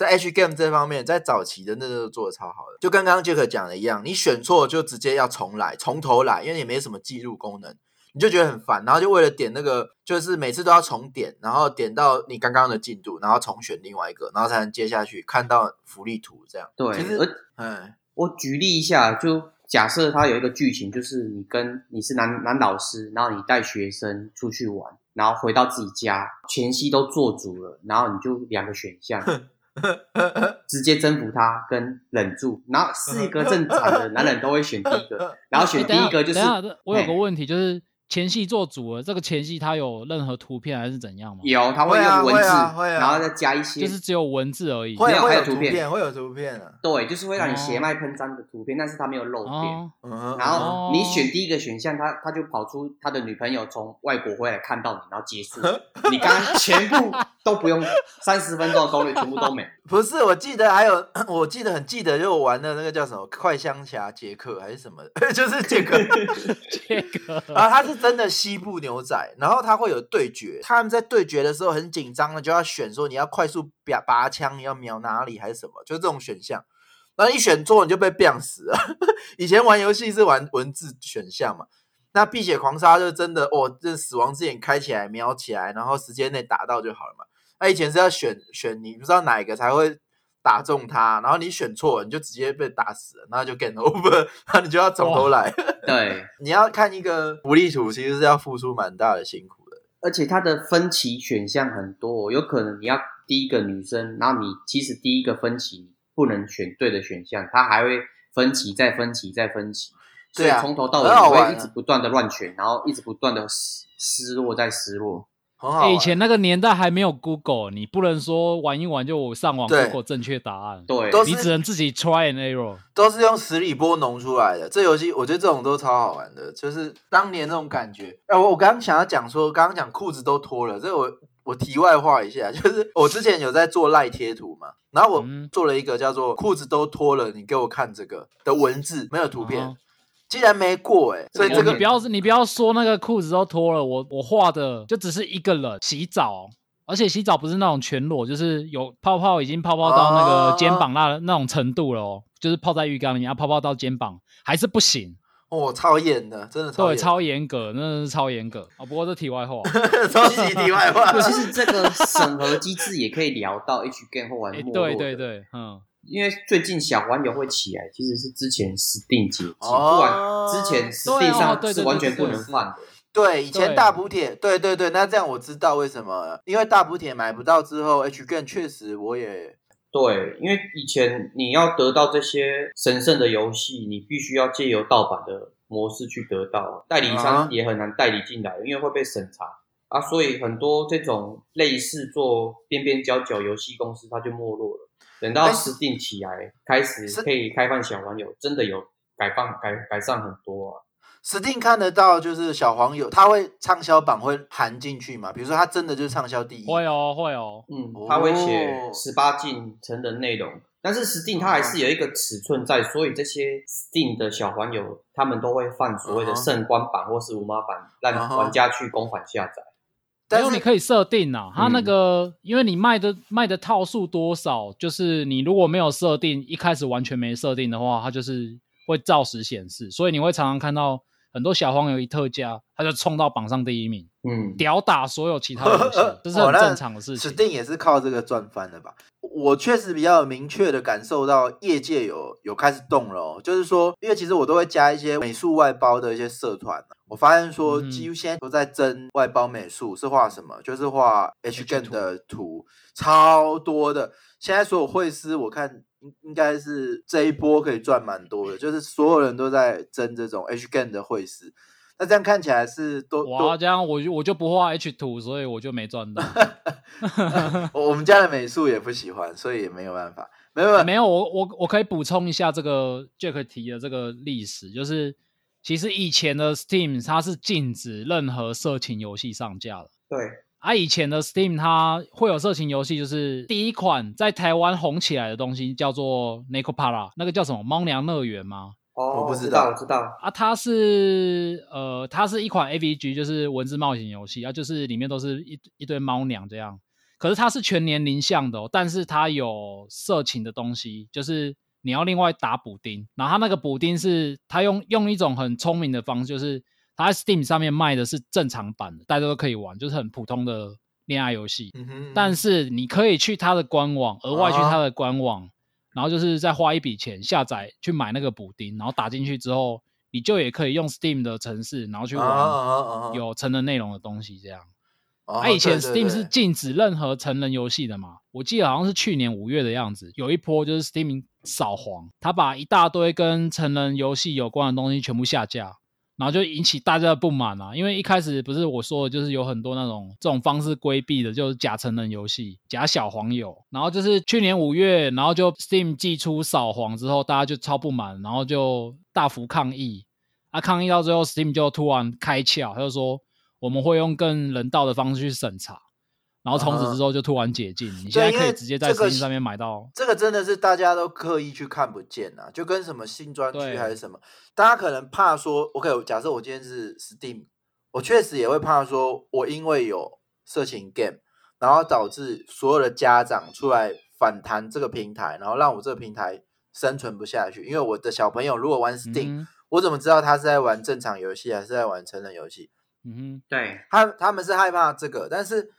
在 H game 这方面，在早期的那个做的超好的，就跟刚刚杰克讲的一样，你选错就直接要重来，从头来，因为你没什么记录功能，你就觉得很烦，然后就为了点那个，就是每次都要重点，然后点到你刚刚的进度，然后重选另外一个，然后才能接下去看到福利图这样。对，其实，嗯，我举例一下，就假设它有一个剧情，就是你跟你是男男老师，然后你带学生出去玩，然后回到自己家，前戏都做足了，然后你就两个选项。直接征服他跟忍住，然后是一个正常的男人都会选第一个，然后选第一个就是。我有个问题就是。前戏做主了，这个前戏它有任何图片还是怎样吗？有，它会用文字，会啊啊、然后再加一些，就是只有文字而已，会有没有，还有图片，会有图片啊。对，就是会让你血脉喷张的图片，哦、但是它没有露点。哦、然后你选第一个选项，他他就跑出他的女朋友从外国回来看到你，然后结束。你刚刚全部都不用三十分钟的攻略，全部都没。不是，我记得还有，我记得很记得，就我玩的那个叫什么快枪侠杰克还是什么，就是杰克，杰克。然后他是真的西部。牛仔，然后他会有对决，他们在对决的时候很紧张的，就要选说你要快速拔拔枪，你要瞄哪里还是什么，就是这种选项。然后一选错你就被变死了。以前玩游戏是玩文字选项嘛，那碧血狂杀就真的哦，这死亡之眼开起来瞄起来，然后时间内打到就好了嘛。那以前是要选选你不知道哪一个才会打中他，然后你选错了你就直接被打死了，然后就 game over，那你就要从头来。对，你要看一个福利图，其实是要付出蛮大的辛苦的。而且它的分歧选项很多，有可能你要第一个女生，然后你其实第一个分歧不能选对的选项，它还会分歧再分歧再分歧，所以从头到尾你会一直不断的乱选，然后一直不断的失失落再失落。欸、以前那个年代还没有 Google，你不能说玩一玩就我上网 Google 正确答案，对，你只能自己 try and error，都是用十里波浓出来的。这游戏我觉得这种都超好玩的，就是当年那种感觉。哎、呃，我我刚刚想要讲说，刚刚讲裤子都脱了，这我我题外话一下，就是我之前有在做赖贴图嘛，然后我做了一个叫做“裤子都脱了，你给我看这个”的文字，没有图片。嗯竟然没过哎、欸，所以这个你不要你不要说那个裤子都脱了，我我画的就只是一个人洗澡，而且洗澡不是那种全裸，就是有泡泡已经泡泡到那个肩膀那、啊、那种程度了哦，就是泡在浴缸里面，要泡泡到肩膀还是不行哦，超严的，真的超对，超严格，那是超严格啊、哦。不过这题外话，超级题外话，其实这个审核机制也可以聊到 H game 后玩、欸、对对对，嗯。因为最近小黄油会起来，其实是之前 Steam 解禁，不然之前 Steam 上是完全不能换的。对，以前大补铁，对对对，那这样我知道为什么了，因为大补铁买不到之后，H game 确实我也对，因为以前你要得到这些神圣的游戏，你必须要借由盗版的模式去得到，代理商也很难代理进来，因为会被审查啊，所以很多这种类似做边边角角游戏公司，它就没落了。等到 Steam 起来，开始可以开放小黄友，真的有改放改改善很多啊。Steam 看得到，就是小黄油，它会畅销榜会含进去嘛？比如说，它真的就是畅销第一，会哦，会哦，嗯，它会写十八禁成人内容，但是 Steam 它还是有一个尺寸在，所以这些 Steam 的小黄油，他们都会放所谓的圣光版或是无码版，让玩家去公款下载。但是你可以设定啊，它那个，嗯、因为你卖的卖的套数多少，就是你如果没有设定，一开始完全没设定的话，它就是会照实显示，所以你会常常看到。很多小黄油一特价，他就冲到榜上第一名，嗯，吊打所有其他 游戏，这是很正常的事情。Steam 也是靠这个赚翻的吧？我确实比较明确的感受到业界有有开始动了哦，就是说，因为其实我都会加一些美术外包的一些社团，我发现说几乎现在都在争外包美术是画什么，就是画 H game 的图，超多的。现在所有绘师，我看。应应该是这一波可以赚蛮多的，就是所有人都在争这种 H game 的绘师，那这样看起来是多哇，这样我就我就不画 H 图，所以我就没赚到。我们家的美术也不喜欢，所以也没有办法。没有没有，我我我可以补充一下这个 Jack 提的这个历史，就是其实以前的 Steam 它是禁止任何色情游戏上架的。对。啊，以前的 Steam 它会有色情游戏，就是第一款在台湾红起来的东西叫做 Nekopara，那个叫什么猫娘乐园吗？哦，我不知道，我知道啊，它是呃，它是一款 AVG，就是文字冒险游戏啊，就是里面都是一一堆猫娘这样。可是它是全年龄向的哦，但是它有色情的东西，就是你要另外打补丁，然后它那个补丁是它用用一种很聪明的方式，就是。它在 Steam 上面卖的是正常版的，大家都可以玩，就是很普通的恋爱游戏。嗯哼嗯。但是你可以去它的官网，额外去它的官网，啊、然后就是再花一笔钱下载去买那个补丁，然后打进去之后，你就也可以用 Steam 的城市，然后去玩有成人内容的东西。这样。啊，以前 Steam 是禁止任何成人游戏的嘛？我记得好像是去年五月的样子，有一波就是 Steam 扫黄，他把一大堆跟成人游戏有关的东西全部下架。然后就引起大家的不满啊，因为一开始不是我说的，就是有很多那种这种方式规避的，就是假成人游戏、假小黄友。然后就是去年五月，然后就 Steam 寄出扫黄之后，大家就超不满，然后就大幅抗议。啊，抗议到最后，Steam 就突然开窍，他就说我们会用更人道的方式去审查。然后从此之后就突然解禁，uh. 你现在可以直接在 Steam 上面买到。这个真的是大家都刻意去看不见啊，就跟什么新专区还是什么，大家可能怕说，OK，假设我今天是 Steam，我确实也会怕说，我因为有色情 game，然后导致所有的家长出来反弹这个平台，然后让我这个平台生存不下去。因为我的小朋友如果玩 Steam，嗯，我怎么知道他是在玩正常游戏还是在玩成人游戏？嗯哼，对，他他们是害怕这个，但是。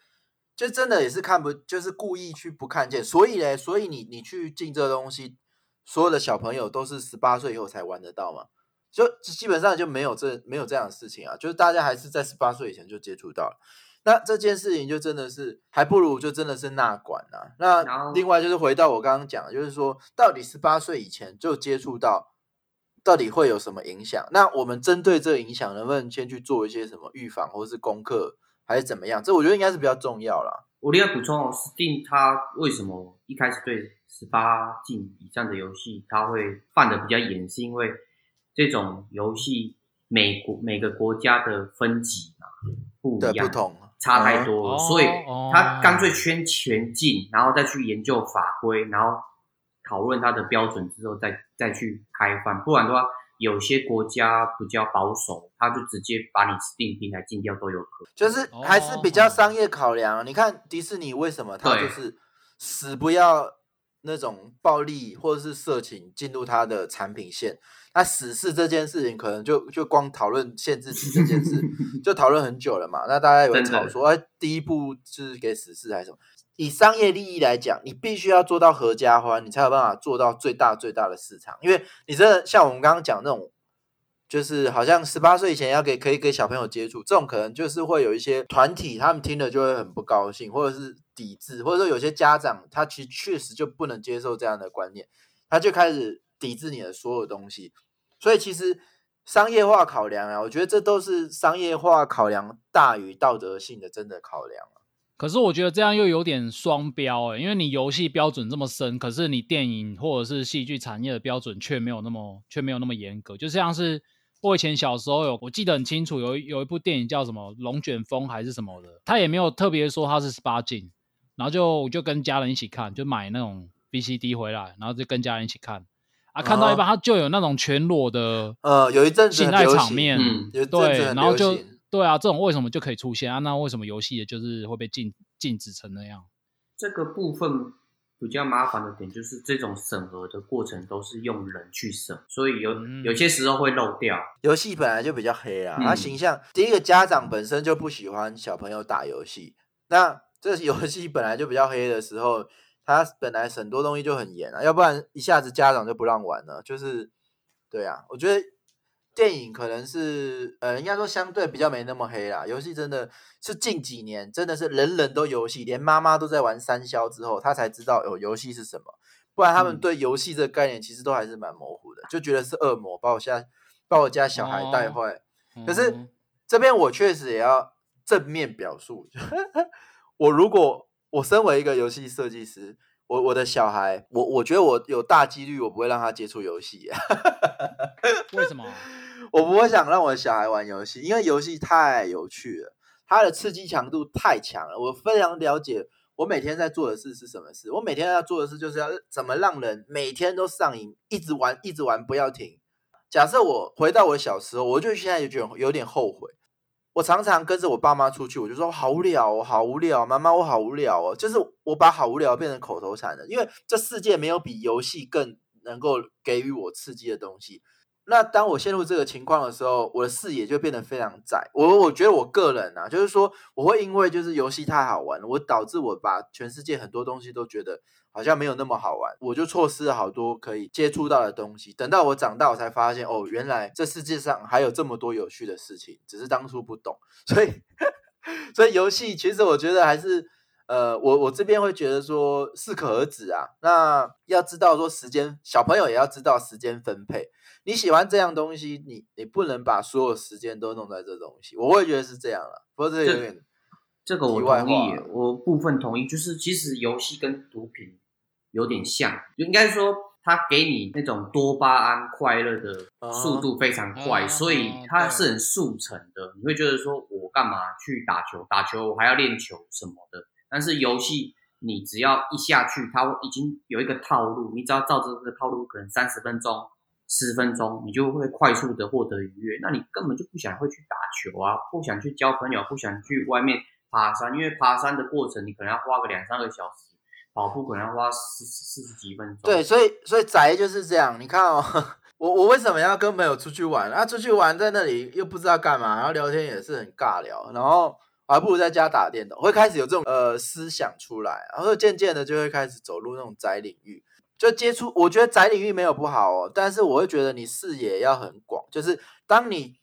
就真的也是看不，就是故意去不看见，所以嘞，所以你你去进这个东西，所有的小朋友都是十八岁以后才玩得到嘛，就基本上就没有这没有这样的事情啊，就是大家还是在十八岁以前就接触到了，那这件事情就真的是还不如就真的是纳管啊。那另外就是回到我刚刚讲的，就是说到底十八岁以前就接触到，到底会有什么影响？那我们针对这个影响，能不能先去做一些什么预防或是功课？还是怎么样？这我觉得应该是比较重要啦。我另外补充哦，Steam 它为什么一开始对十八禁以上的游戏，它会放的比较严，是因为这种游戏每国每个国家的分级嘛不一样，不同，差太多了，所以它干脆圈全禁，然后再去研究法规，然后讨论它的标准之后再再去开放，不然的话。有些国家比较保守，他就直接把你 Steam 平台禁掉都有可能，就是还是比较商业考量。Oh. 你看迪士尼为什么他就是死不要那种暴力或者是色情进入他的产品线？那死侍这件事情，可能就就光讨论限制级这件事 就讨论很久了嘛。那大家有人吵说，哎，第一步是给死侍还是什么？以商业利益来讲，你必须要做到合家欢，你才有办法做到最大最大的市场。因为你真的像我们刚刚讲那种，就是好像十八岁以前要给可以给小朋友接触，这种可能就是会有一些团体，他们听了就会很不高兴，或者是抵制，或者说有些家长他其实确实就不能接受这样的观念，他就开始抵制你的所有东西。所以其实商业化考量啊，我觉得这都是商业化考量大于道德性的真的考量啊。可是我觉得这样又有点双标哎，因为你游戏标准这么深，可是你电影或者是戏剧产业的标准却没有那么却没有那么严格，就像是。我以前小时候有，我记得很清楚，有有一部电影叫什么《龙卷风》还是什么的，他也没有特别说他是十八禁，然后就我就跟家人一起看，就买那种 VCD 回来，然后就跟家人一起看，啊，看到一半他就有那种全裸的，呃，有一阵子性爱场面，嗯、对，然后就对啊，这种为什么就可以出现啊？那为什么游戏就是会被禁禁止成那样？这个部分。比较麻烦的点就是这种审核的过程都是用人去审，所以有有些时候会漏掉。游戏本来就比较黑啊，他、嗯、形象第一个家长本身就不喜欢小朋友打游戏，那这游戏本来就比较黑的时候，它本来很多东西就很严啊，要不然一下子家长就不让玩了，就是对啊，我觉得。电影可能是，呃，应该说相对比较没那么黑啦。游戏真的是近几年，真的是人人都游戏，连妈妈都在玩三消之后，他才知道有游戏是什么。不然他们对游戏这个概念其实都还是蛮模糊的，就觉得是恶魔把我家把我家小孩带坏。哦、可是这边我确实也要正面表述，我如果我身为一个游戏设计师，我我的小孩，我我觉得我有大几率我不会让他接触游戏。为什么？我不会想让我的小孩玩游戏，因为游戏太有趣了，它的刺激强度太强了。我非常了解，我每天在做的事是什么事。我每天要做的事就是要怎么让人每天都上瘾，一直玩，一直玩，不要停。假设我回到我小时候，我就现在有点有点后悔。我常常跟着我爸妈出去，我就说好无聊哦，好无聊，妈妈我好无聊哦。就是我把好无聊变成口头禅了，因为这世界没有比游戏更能够给予我刺激的东西。那当我陷入这个情况的时候，我的视野就变得非常窄。我我觉得我个人啊，就是说我会因为就是游戏太好玩了，我导致我把全世界很多东西都觉得好像没有那么好玩，我就错失了好多可以接触到的东西。等到我长大，我才发现哦，原来这世界上还有这么多有趣的事情，只是当初不懂。所以，所以游戏其实我觉得还是。呃，我我这边会觉得说适可而止啊。那要知道说时间，小朋友也要知道时间分配。你喜欢这样东西，你你不能把所有时间都弄在这东西。我会觉得是这样了，不过这有点这个我同意，我部分同意。就是其实游戏跟毒品有点像，就应该说它给你那种多巴胺快乐的速度非常快，uh. 所以它是很速成的。Uh. 你会觉得说我干嘛去打球？打球我还要练球什么的。但是游戏，你只要一下去，它已经有一个套路，你只要照着这个套路，可能三十分钟、十分钟，你就会快速的获得愉悦。那你根本就不想会去打球啊，不想去交朋友，不想去外面爬山，因为爬山的过程你可能要花个两三个小时，跑步可能要花四四十几分钟。对，所以所以宅就是这样。你看哦，我我为什么要跟朋友出去玩？啊，出去玩在那里又不知道干嘛，然后聊天也是很尬聊，然后。还不如在家打电动，会开始有这种呃思想出来，然后渐渐的就会开始走入那种宅领域，就接触。我觉得宅领域没有不好哦，但是我会觉得你视野要很广，就是当你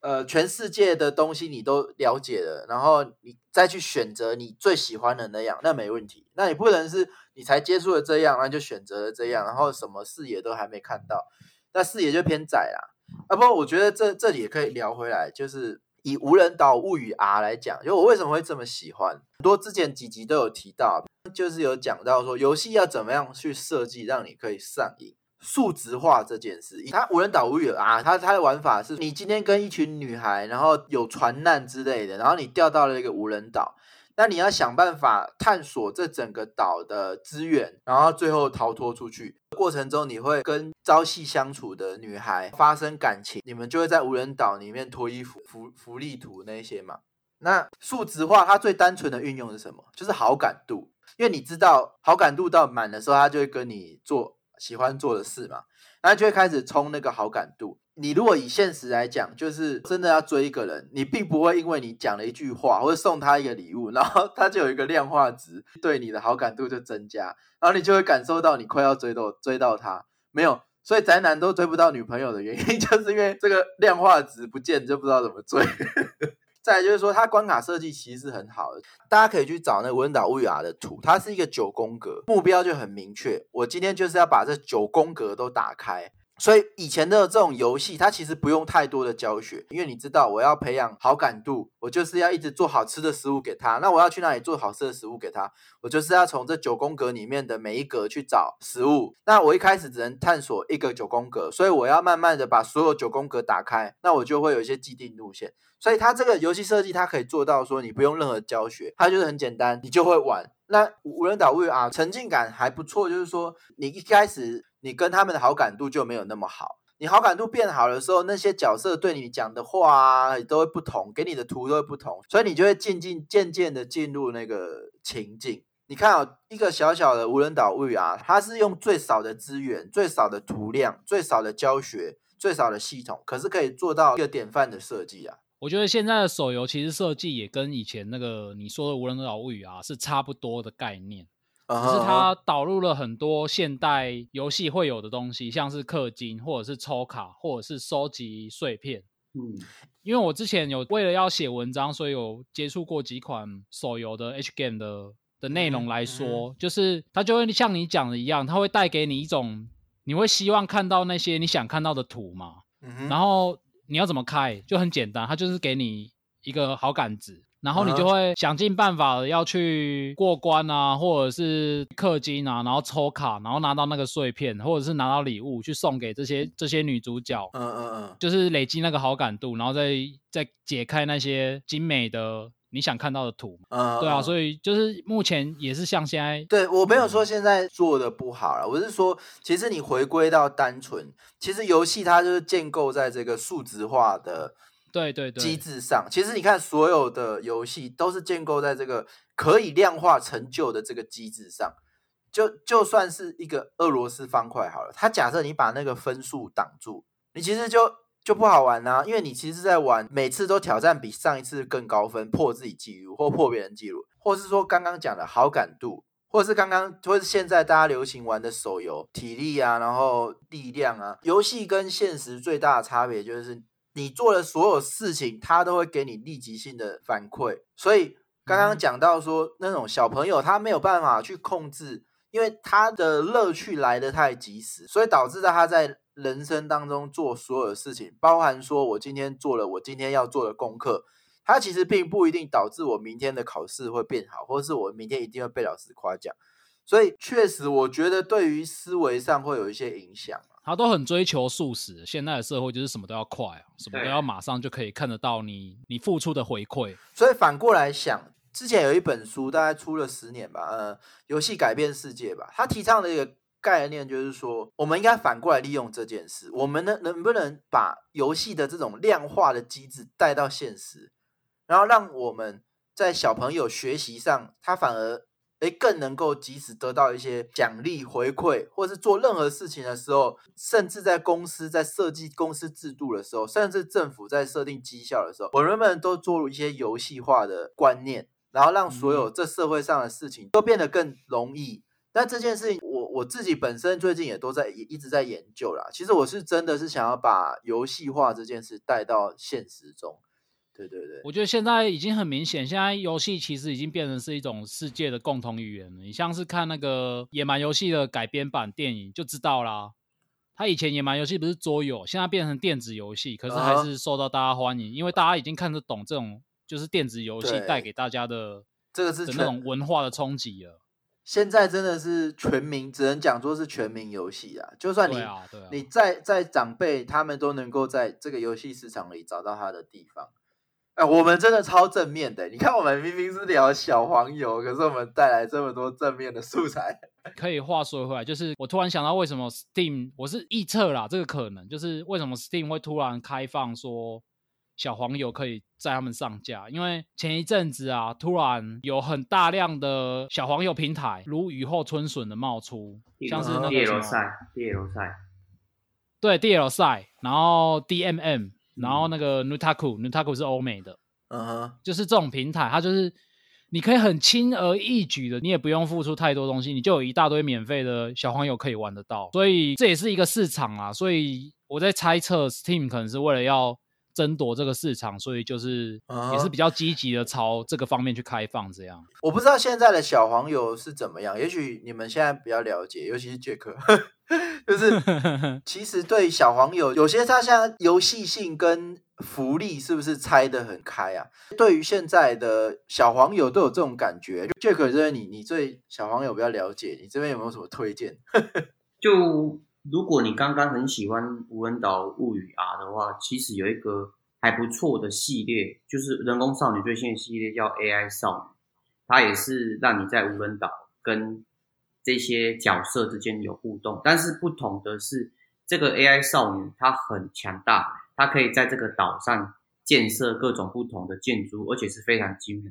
呃全世界的东西你都了解了，然后你再去选择你最喜欢的那样，那没问题。那你不能是你才接触了这样，那就选择了这样，然后什么视野都还没看到，那视野就偏窄啦。啊，不我觉得这这里也可以聊回来，就是。以无人岛物语 R 来讲，就我为什么会这么喜欢？很多之前几集都有提到，就是有讲到说游戏要怎么样去设计，让你可以上瘾、数值化这件事。它无人岛物语 R，它它的玩法是你今天跟一群女孩，然后有船难之类的，然后你掉到了一个无人岛。那你要想办法探索这整个岛的资源，然后最后逃脱出去。过程中你会跟朝夕相处的女孩发生感情，你们就会在无人岛里面脱衣服、福福利图那些嘛。那数值化它最单纯的运用是什么？就是好感度，因为你知道好感度到满的时候，他就会跟你做喜欢做的事嘛，然后就会开始冲那个好感度。你如果以现实来讲，就是真的要追一个人，你并不会因为你讲了一句话或者送他一个礼物，然后 他就有一个量化值，对你的好感度就增加，然后你就会感受到你快要追到追到他。没有，所以宅男都追不到女朋友的原因，就是因为这个量化值不见，就不知道怎么追。再来就是说，它关卡设计其实是很好的，大家可以去找那个《无人岛物语》的图，它是一个九宫格，目标就很明确，我今天就是要把这九宫格都打开。所以以前的这种游戏，它其实不用太多的教学，因为你知道我要培养好感度，我就是要一直做好吃的食物给他。那我要去哪里做好吃的食物给他？我就是要从这九宫格里面的每一格去找食物。那我一开始只能探索一个九宫格，所以我要慢慢的把所有九宫格打开，那我就会有一些既定路线。所以它这个游戏设计，它可以做到说你不用任何教学，它就是很简单，你就会玩。那无人岛物语啊，沉浸感还不错，就是说你一开始。你跟他们的好感度就没有那么好。你好感度变好的时候，那些角色对你讲的话啊，都会不同，给你的图都会不同，所以你就会渐渐渐渐的进入那个情境。你看啊，一个小小的无人岛物语啊，它是用最少的资源、最少的图量、最少的教学、最少的系统，可是可以做到一个典范的设计啊。我觉得现在的手游其实设计也跟以前那个你说的无人岛物语啊是差不多的概念。只是它导入了很多现代游戏会有的东西，像是氪金，或者是抽卡，或者是收集碎片。嗯，因为我之前有为了要写文章，所以有接触过几款手游的 H game 的的内容来说，就是它就会像你讲的一样，它会带给你一种，你会希望看到那些你想看到的图嘛。嗯、然后你要怎么开，就很简单，它就是给你一个好感值。然后你就会想尽办法的要去过关啊，或者是氪金啊，然后抽卡，然后拿到那个碎片，或者是拿到礼物去送给这些这些女主角。嗯嗯嗯，就是累积那个好感度，然后再再解开那些精美的你想看到的图。嗯，对啊，所以就是目前也是像现在，对，我没有说现在做的不好了，我是说其实你回归到单纯，其实游戏它就是建构在这个数值化的。对对对，机制上，其实你看，所有的游戏都是建构在这个可以量化成就的这个机制上。就就算是一个俄罗斯方块好了，它假设你把那个分数挡住，你其实就就不好玩啊，因为你其实是在玩每次都挑战比上一次更高分，破自己记录或破别人记录，或是说刚刚讲的好感度，或是刚刚或是现在大家流行玩的手游，体力啊，然后力量啊，游戏跟现实最大的差别就是。你做的所有事情，他都会给你立即性的反馈。所以刚刚讲到说，那种小朋友他没有办法去控制，因为他的乐趣来得太及时，所以导致在他在人生当中做所有的事情，包含说我今天做了我今天要做的功课，他其实并不一定导致我明天的考试会变好，或者是我明天一定会被老师夸奖。所以确实，我觉得对于思维上会有一些影响。他都很追求速食，现在的社会就是什么都要快啊，什么都要马上就可以看得到你你付出的回馈。所以反过来想，之前有一本书大概出了十年吧，呃，游戏改变世界吧。他提倡的一个概念就是说，我们应该反过来利用这件事，我们能能不能把游戏的这种量化的机制带到现实，然后让我们在小朋友学习上，他反而。更能够及时得到一些奖励回馈，或是做任何事情的时候，甚至在公司在设计公司制度的时候，甚至政府在设定绩效的时候，我人们都做入一些游戏化的观念，然后让所有这社会上的事情都变得更容易。那这件事情，我我自己本身最近也都在也一直在研究啦。其实我是真的是想要把游戏化这件事带到现实中。对对对，我觉得现在已经很明显，现在游戏其实已经变成是一种世界的共同语言了。你像是看那个《野蛮游戏》的改编版电影就知道啦。他以前《野蛮游戏》不是桌游，现在变成电子游戏，可是还是受到大家欢迎，因为大家已经看得懂这种就是电子游戏带给大家的这个是那种文化的冲击了。现在真的是全民，只能讲说是全民游戏啊。就算你、啊啊、你在在长辈，他们都能够在这个游戏市场里找到他的地方。哎，我们真的超正面的！你看，我们明明是聊小黄油，可是我们带来这么多正面的素材。可以话说回来，就是我突然想到，为什么 Steam 我是预测啦，这个可能就是为什么 Steam 会突然开放说小黄油可以在他们上架？因为前一阵子啊，突然有很大量的小黄油平台如雨后春笋的冒出，像是那个 DLSide，DLSide，对 DLSide，然后 DMM。然后那个 Nutaku，Nutaku 是欧美的，嗯哼，就是这种平台，它就是你可以很轻而易举的，你也不用付出太多东西，你就有一大堆免费的小黄油可以玩得到，所以这也是一个市场啊。所以我在猜测，Steam 可能是为了要争夺这个市场，所以就是也是比较积极的朝这个方面去开放。这样，我不知道现在的小黄油是怎么样，也许你们现在比较了解，尤其是杰克。就是 其实对小黄友，有些他像游戏性跟福利是不是拆得很开啊？对于现在的小黄友都有这种感觉。就 Jack 这边，你你对小黄友比较了解，你这边有没有什么推荐？就如果你刚刚很喜欢《无人岛物语 R》的话，其实有一个还不错的系列，就是人工少女最新的系列叫 AI 少女，它也是让你在无人岛跟这些角色之间有互动，但是不同的是，这个 AI 少女她很强大，她可以在这个岛上建设各种不同的建筑，而且是非常精美。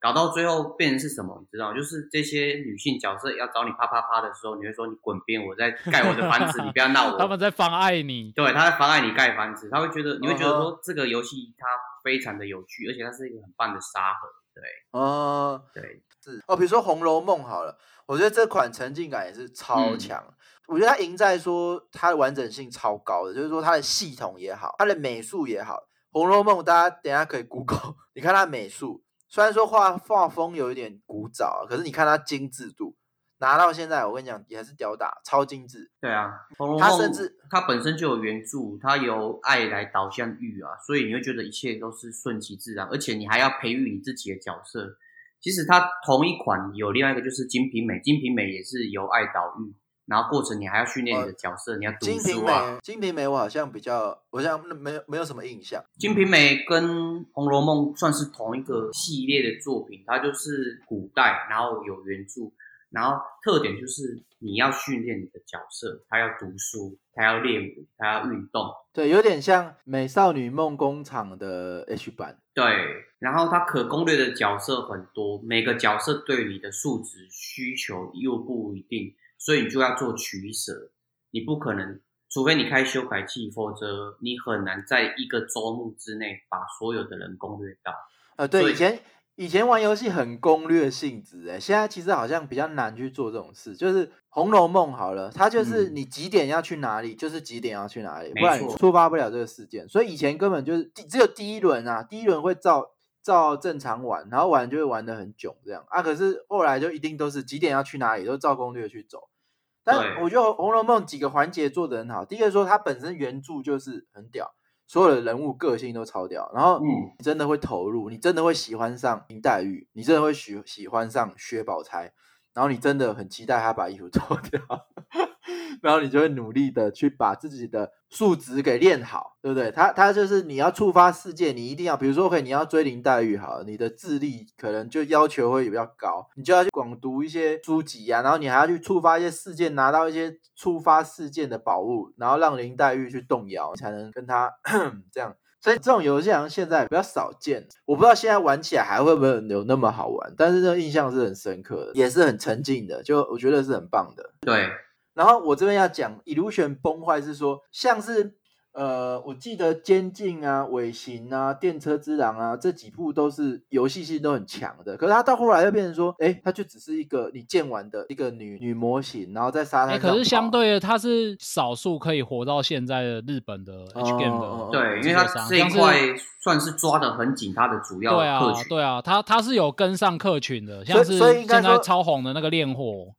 搞到最后变成是什么？你知道，就是这些女性角色要找你啪啪啪的时候，你会说你滚边，我在盖我的房子，你不要闹我。他们在妨碍你，对，他在妨碍你盖房子。他会觉得，你会觉得说这个游戏它非常的有趣，而且它是一个很棒的沙盒。对，哦，对，是哦。比如说《红楼梦》好了，我觉得这款沉浸感也是超强。嗯、我觉得它赢在说它的完整性超高的，就是说它的系统也好，它的美术也好，《红楼梦》大家等一下可以 Google，你看它美术。虽然说画画风有一点古早，可是你看它精致度，拿到现在我跟你讲也还是屌打，超精致。对啊，它甚至它本身就有原著，它由爱来导向欲啊，所以你会觉得一切都是顺其自然，而且你还要培育你自己的角色。其实它同一款有另外一个就是《金瓶梅》，《金瓶梅》也是由爱导欲。然后过程你还要训练你的角色，呃、你要读书啊。金瓶梅，金瓶梅我好像比较，我好像没有没有什么印象。金瓶梅跟《红楼梦》算是同一个系列的作品，它就是古代，然后有原著，然后特点就是你要训练你的角色，他要读书，他要练舞，他要运动。对，有点像《美少女梦工厂》的 H 版。对，然后它可攻略的角色很多，每个角色对你的数值需求又不一定。所以你就要做取舍，你不可能，除非你开修改器，否则你很难在一个周目之内把所有的人攻略到。呃，对，以前以前玩游戏很攻略性质，哎，现在其实好像比较难去做这种事。就是《红楼梦》好了，它就是你几点要去哪里，嗯、就是几点要去哪里，不然你触发不了这个事件。所以以前根本就是只有第一轮啊，第一轮会照照正常玩，然后玩就会玩的很囧这样啊。可是后来就一定都是几点要去哪里，都照攻略去走。但我觉得《红楼梦》几个环节做得很好。第一个说它本身原著就是很屌，所有的人物个性都超屌，然后你真的会投入，你真的会喜欢上林黛玉，你真的会喜喜欢上薛宝钗，然后你真的很期待他把衣服脱掉。然后你就会努力的去把自己的数值给练好，对不对？他他就是你要触发事件，你一定要，比如说，可以你要追林黛玉，好，你的智力可能就要求会比较高，你就要去广读一些书籍啊，然后你还要去触发一些事件，拿到一些触发事件的宝物，然后让林黛玉去动摇，才能跟他 这样。所以这种游戏好像现在比较少见，我不知道现在玩起来还会不会有那么好玩，但是这个印象是很深刻的，也是很沉浸的，就我觉得是很棒的，对。然后我这边要讲 Illusion 崩坏是说，像是呃，我记得监禁啊、尾行啊、电车之狼啊这几部都是游戏性都很强的，可是它到后来又变成说，哎，它就只是一个你建完的一个女女模型，然后在沙滩上。可是相对的，它是少数可以活到现在的日本的 H game 的、哦，对，因为它这一块算是抓得很紧，它的主要客群。对啊，对啊，它它是有跟上客群的，像是现在超红的那个烈火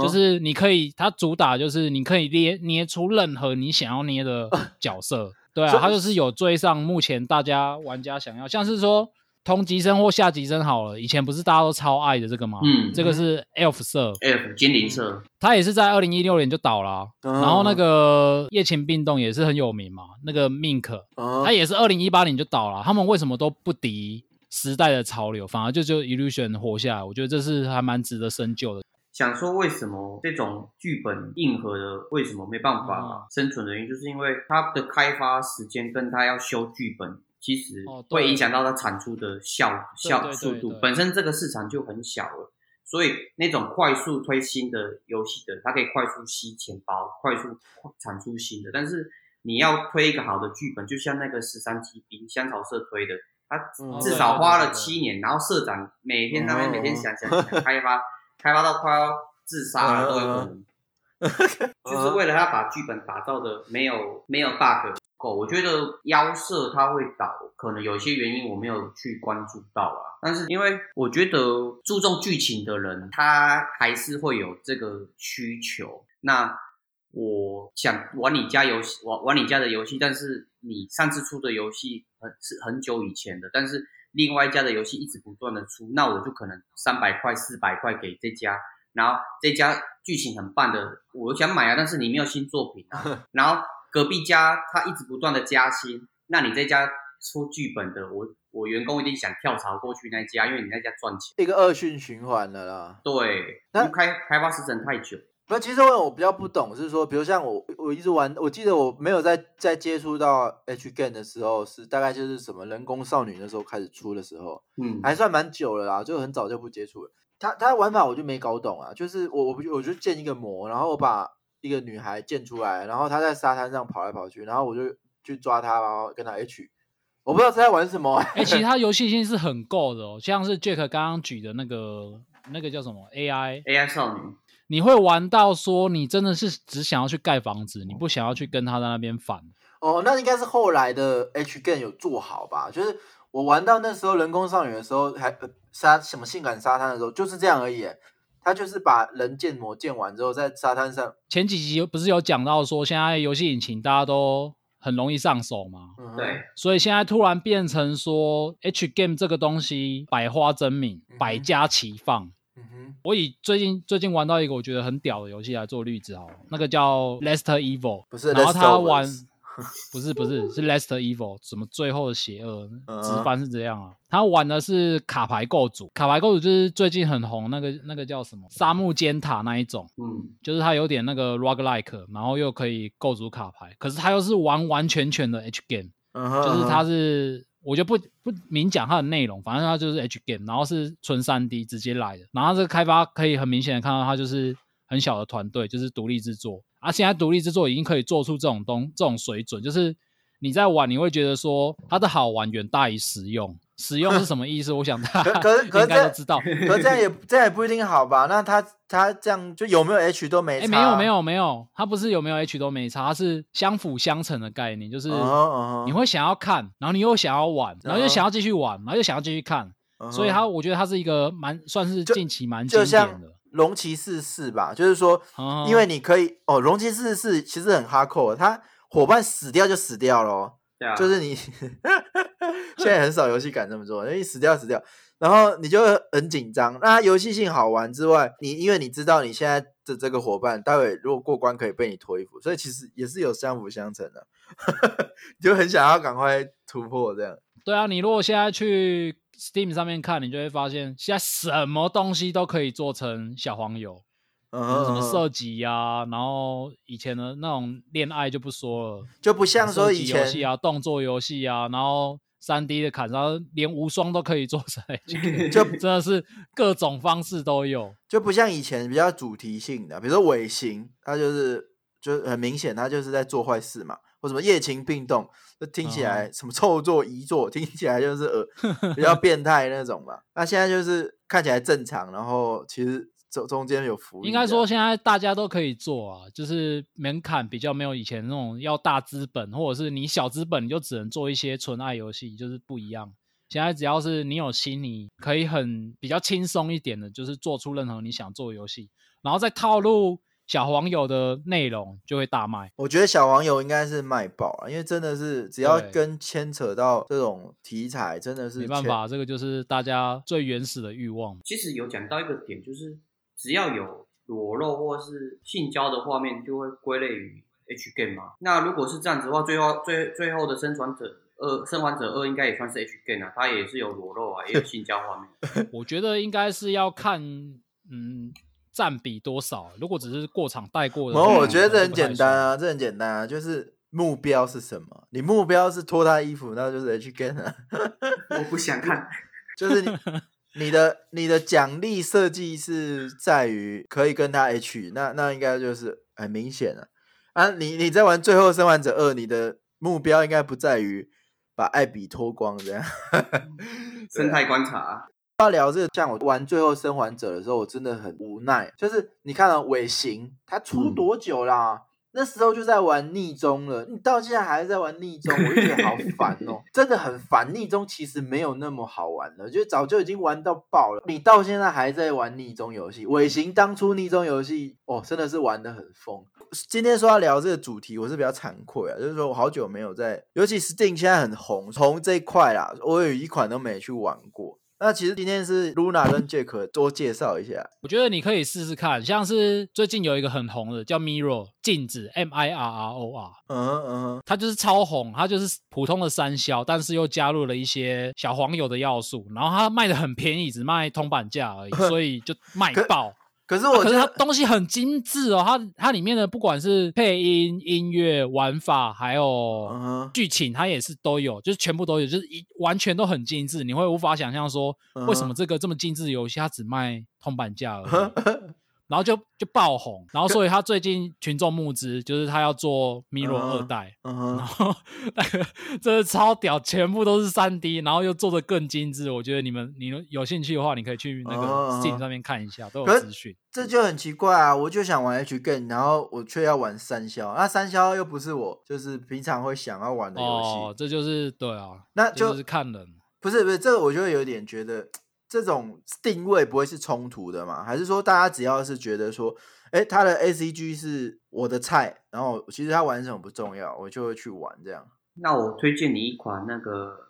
就是你可以，它主打就是你可以捏捏出任何你想要捏的 角色，对啊，它就是有追上目前大家玩家想要，像是说同级生或下级生好了，以前不是大家都超爱的这个吗？嗯，这个是 Elf 色，Elf 精灵色，它也是在二零一六年就倒了，啊，然后那个夜勤病动也是很有名嘛，那个 Mink，它也是二零一八年就倒了，他们为什么都不敌时代的潮流，反而就就 Illusion 活下来？我觉得这是还蛮值得深究的。想说为什么这种剧本硬核的为什么没办法生存的原因，就是因为它的开发时间跟它要修剧本，其实会影响到它产出的效效速度。本身这个市场就很小了，所以那种快速推新的游戏的，它可以快速吸钱包，快速产出新的。但是你要推一个好的剧本，就像那个十三机兵香草社推的，他至少花了七年，然后社长每天那边每天想想想开发。开发到快要自杀了都有可能，就是为了他把剧本打造的没有没有 bug 够。我觉得妖社它会倒，可能有一些原因我没有去关注到啊。但是因为我觉得注重剧情的人，他还是会有这个需求。那我想玩你家游戏，玩玩你家的游戏，但是你上次出的游戏很是很久以前的，但是另外一家的游戏一直不断的出，那我就可能三百块、四百块给这家，然后这家剧情很棒的，我想买啊，但是你没有新作品啊，然后隔壁家他一直不断的加薪，那你这家出剧本的，我我员工一定想跳槽过去那家，因为你那家赚钱，一个恶性循环了啦。对，那开开发时程太久。那其实我比较不懂，是说，比如像我，我一直玩，我记得我没有在在接触到 H game 的时候，是大概就是什么人工少女那时候开始出的时候，嗯，还算蛮久了啦，就很早就不接触了。他他玩法我就没搞懂啊，就是我我我就建一个模，然后我把一个女孩建出来，然后她在沙滩上跑来跑去，然后我就去抓她，然后跟她 H，我不知道她在玩什么。哎、欸，其他游戏性是很够的哦，像是 Jack 刚刚举的那个那个叫什么 AI AI 少女。你会玩到说，你真的是只想要去盖房子，你不想要去跟他在那边反。哦，那应该是后来的 H game 有做好吧？就是我玩到那时候人工少女的时候，还沙什么性感沙滩的时候，就是这样而已。他就是把人建模建完之后，在沙滩上。前几集不是有讲到说，现在游戏引擎大家都很容易上手嘛？对。所以现在突然变成说，H game 这个东西百花争鸣，百家齐放。我以最近最近玩到一个我觉得很屌的游戏来做例子好了，那个叫 Last Evil，不是，然后他玩，不是不是是 Last Evil，什么最后的邪恶，直翻是这样啊。他玩的是卡牌构筑，卡牌构筑就是最近很红那个那个叫什么？沙漠尖塔那一种，嗯，就是它有点那个 roguelike，然后又可以构筑卡牌，可是它又是完完全全的 H game，就是它是。我就不不明讲它的内容，反正它就是 H game，然后是纯三 D 直接来的，然后这个开发可以很明显的看到它就是很小的团队，就是独立制作，而，现在独立制作已经可以做出这种东这种水准，就是你在玩你会觉得说它的好玩远大于实用。使用是什么意思？我想他 可是应该都知道。可是这样也这样也不一定好吧？那他他这样就有没有 H 都没差？没有没有没有，他不是有没有 H 都没差，他是相辅相成的概念，就是你会想要看，然后你又想要玩，然后又想要继续玩，然后又想要继续看，所以他我觉得他是一个蛮算是近期蛮经典的。龙骑士四吧，就是说，因为你可以哦，龙骑士四其实很 hardcore，他伙伴死掉就死掉了，对啊，就是你。现在很少游戏敢这么做，因为死掉死掉，然后你就很紧张。那游戏性好玩之外，你因为你知道你现在的这个伙伴待会如果过关可以被你脱衣服，所以其实也是有相辅相成的，你 就很想要赶快突破这样。对啊，你如果现在去 Steam 上面看，你就会发现现在什么东西都可以做成小黄油。嗯，什么射击呀，然后以前的那种恋爱就不说了，就不像说以前游戏啊，动作游戏啊，然后三 D 的砍杀，连无双都可以做成，就真的是各种方式都有，就不像以前比较主题性的，比如说尾行，它就是就很明显，它就是在做坏事嘛，或什么夜情并动，就听起来什么臭作遗作，听起来就是呃比较变态那种嘛。那现在就是看起来正常，然后其实。中中间有福利，应该说现在大家都可以做啊，就是门槛比较没有以前那种要大资本，或者是你小资本你就只能做一些纯爱游戏，就是不一样。现在只要是你有心，你可以很比较轻松一点的，就是做出任何你想做的游戏，然后再套路小黄友的内容，就会大卖。我觉得小黄友应该是卖爆了，因为真的是只要跟牵扯到这种题材，真的是没办法，这个就是大家最原始的欲望。其实有讲到一个点，就是。只要有裸露或是性交的画面，就会归类于 H game 嘛。那如果是这样子的话，最后最最后的生还者二，生还者二应该也算是 H game 啊，它也是有裸露啊，也有性交画面。我觉得应该是要看，嗯，占比多少。如果只是过场带过的，哦，我觉得这很简单啊，这很简单啊，就是目标是什么？你目标是脱他衣服，那就是 H game 啊。我不想看，就是你。你的你的奖励设计是在于可以跟他 H，那那应该就是很明显了啊！你你在玩《最后生还者二》，你的目标应该不在于把艾比脱光这样。生态观察要聊这个，像我玩《最后生还者》的时候，我真的很无奈。就是你看到尾行，他出多久啦？嗯那时候就在玩逆中了，你到现在还在玩逆中，我就觉得好 烦哦，真的很烦。逆中其实没有那么好玩了，就早就已经玩到爆了，你到现在还在玩逆中游戏。尾行当初逆中游戏哦，真的是玩的很疯。今天说要聊这个主题，我是比较惭愧啊，就是说我好久没有在，尤其 Steam 现在很红，红这一块啦，我有一款都没去玩过。那其实今天是 Luna 跟 Jack 多介绍一下，我觉得你可以试试看，像是最近有一个很红的叫 Mirror 镜子 M I R R O R，嗯哼嗯哼，它就是超红，它就是普通的三消，但是又加入了一些小黄油的要素，然后它卖的很便宜，只卖通版价而已，所以就卖爆。可是我觉得、啊、可是它东西很精致哦，它它里面的不管是配音、音乐、玩法，还有剧情，它也是都有，就是全部都有，就是一完全都很精致，你会无法想象说为什么这个这么精致的游戏它只卖铜板价而已。然后就就爆红，然后所以他最近群众募资，就是他要做 Mirror 二代，uh -huh. 然后那个真的超屌，全部都是三 D，然后又做的更精致。我觉得你们你们有兴趣的话，你可以去那个 Steam 上面看一下，uh -huh. 都有资讯。这就很奇怪啊！我就想玩 H game，然后我却要玩三消，那三消又不是我就是平常会想要玩的游戏。哦，这就是对啊，那就，就是看人。不是不是，这个我就会有点觉得。这种定位不会是冲突的吗？还是说大家只要是觉得说，哎，他的 ACG 是我的菜，然后其实他玩什么不重要，我就会去玩这样。那我推荐你一款那个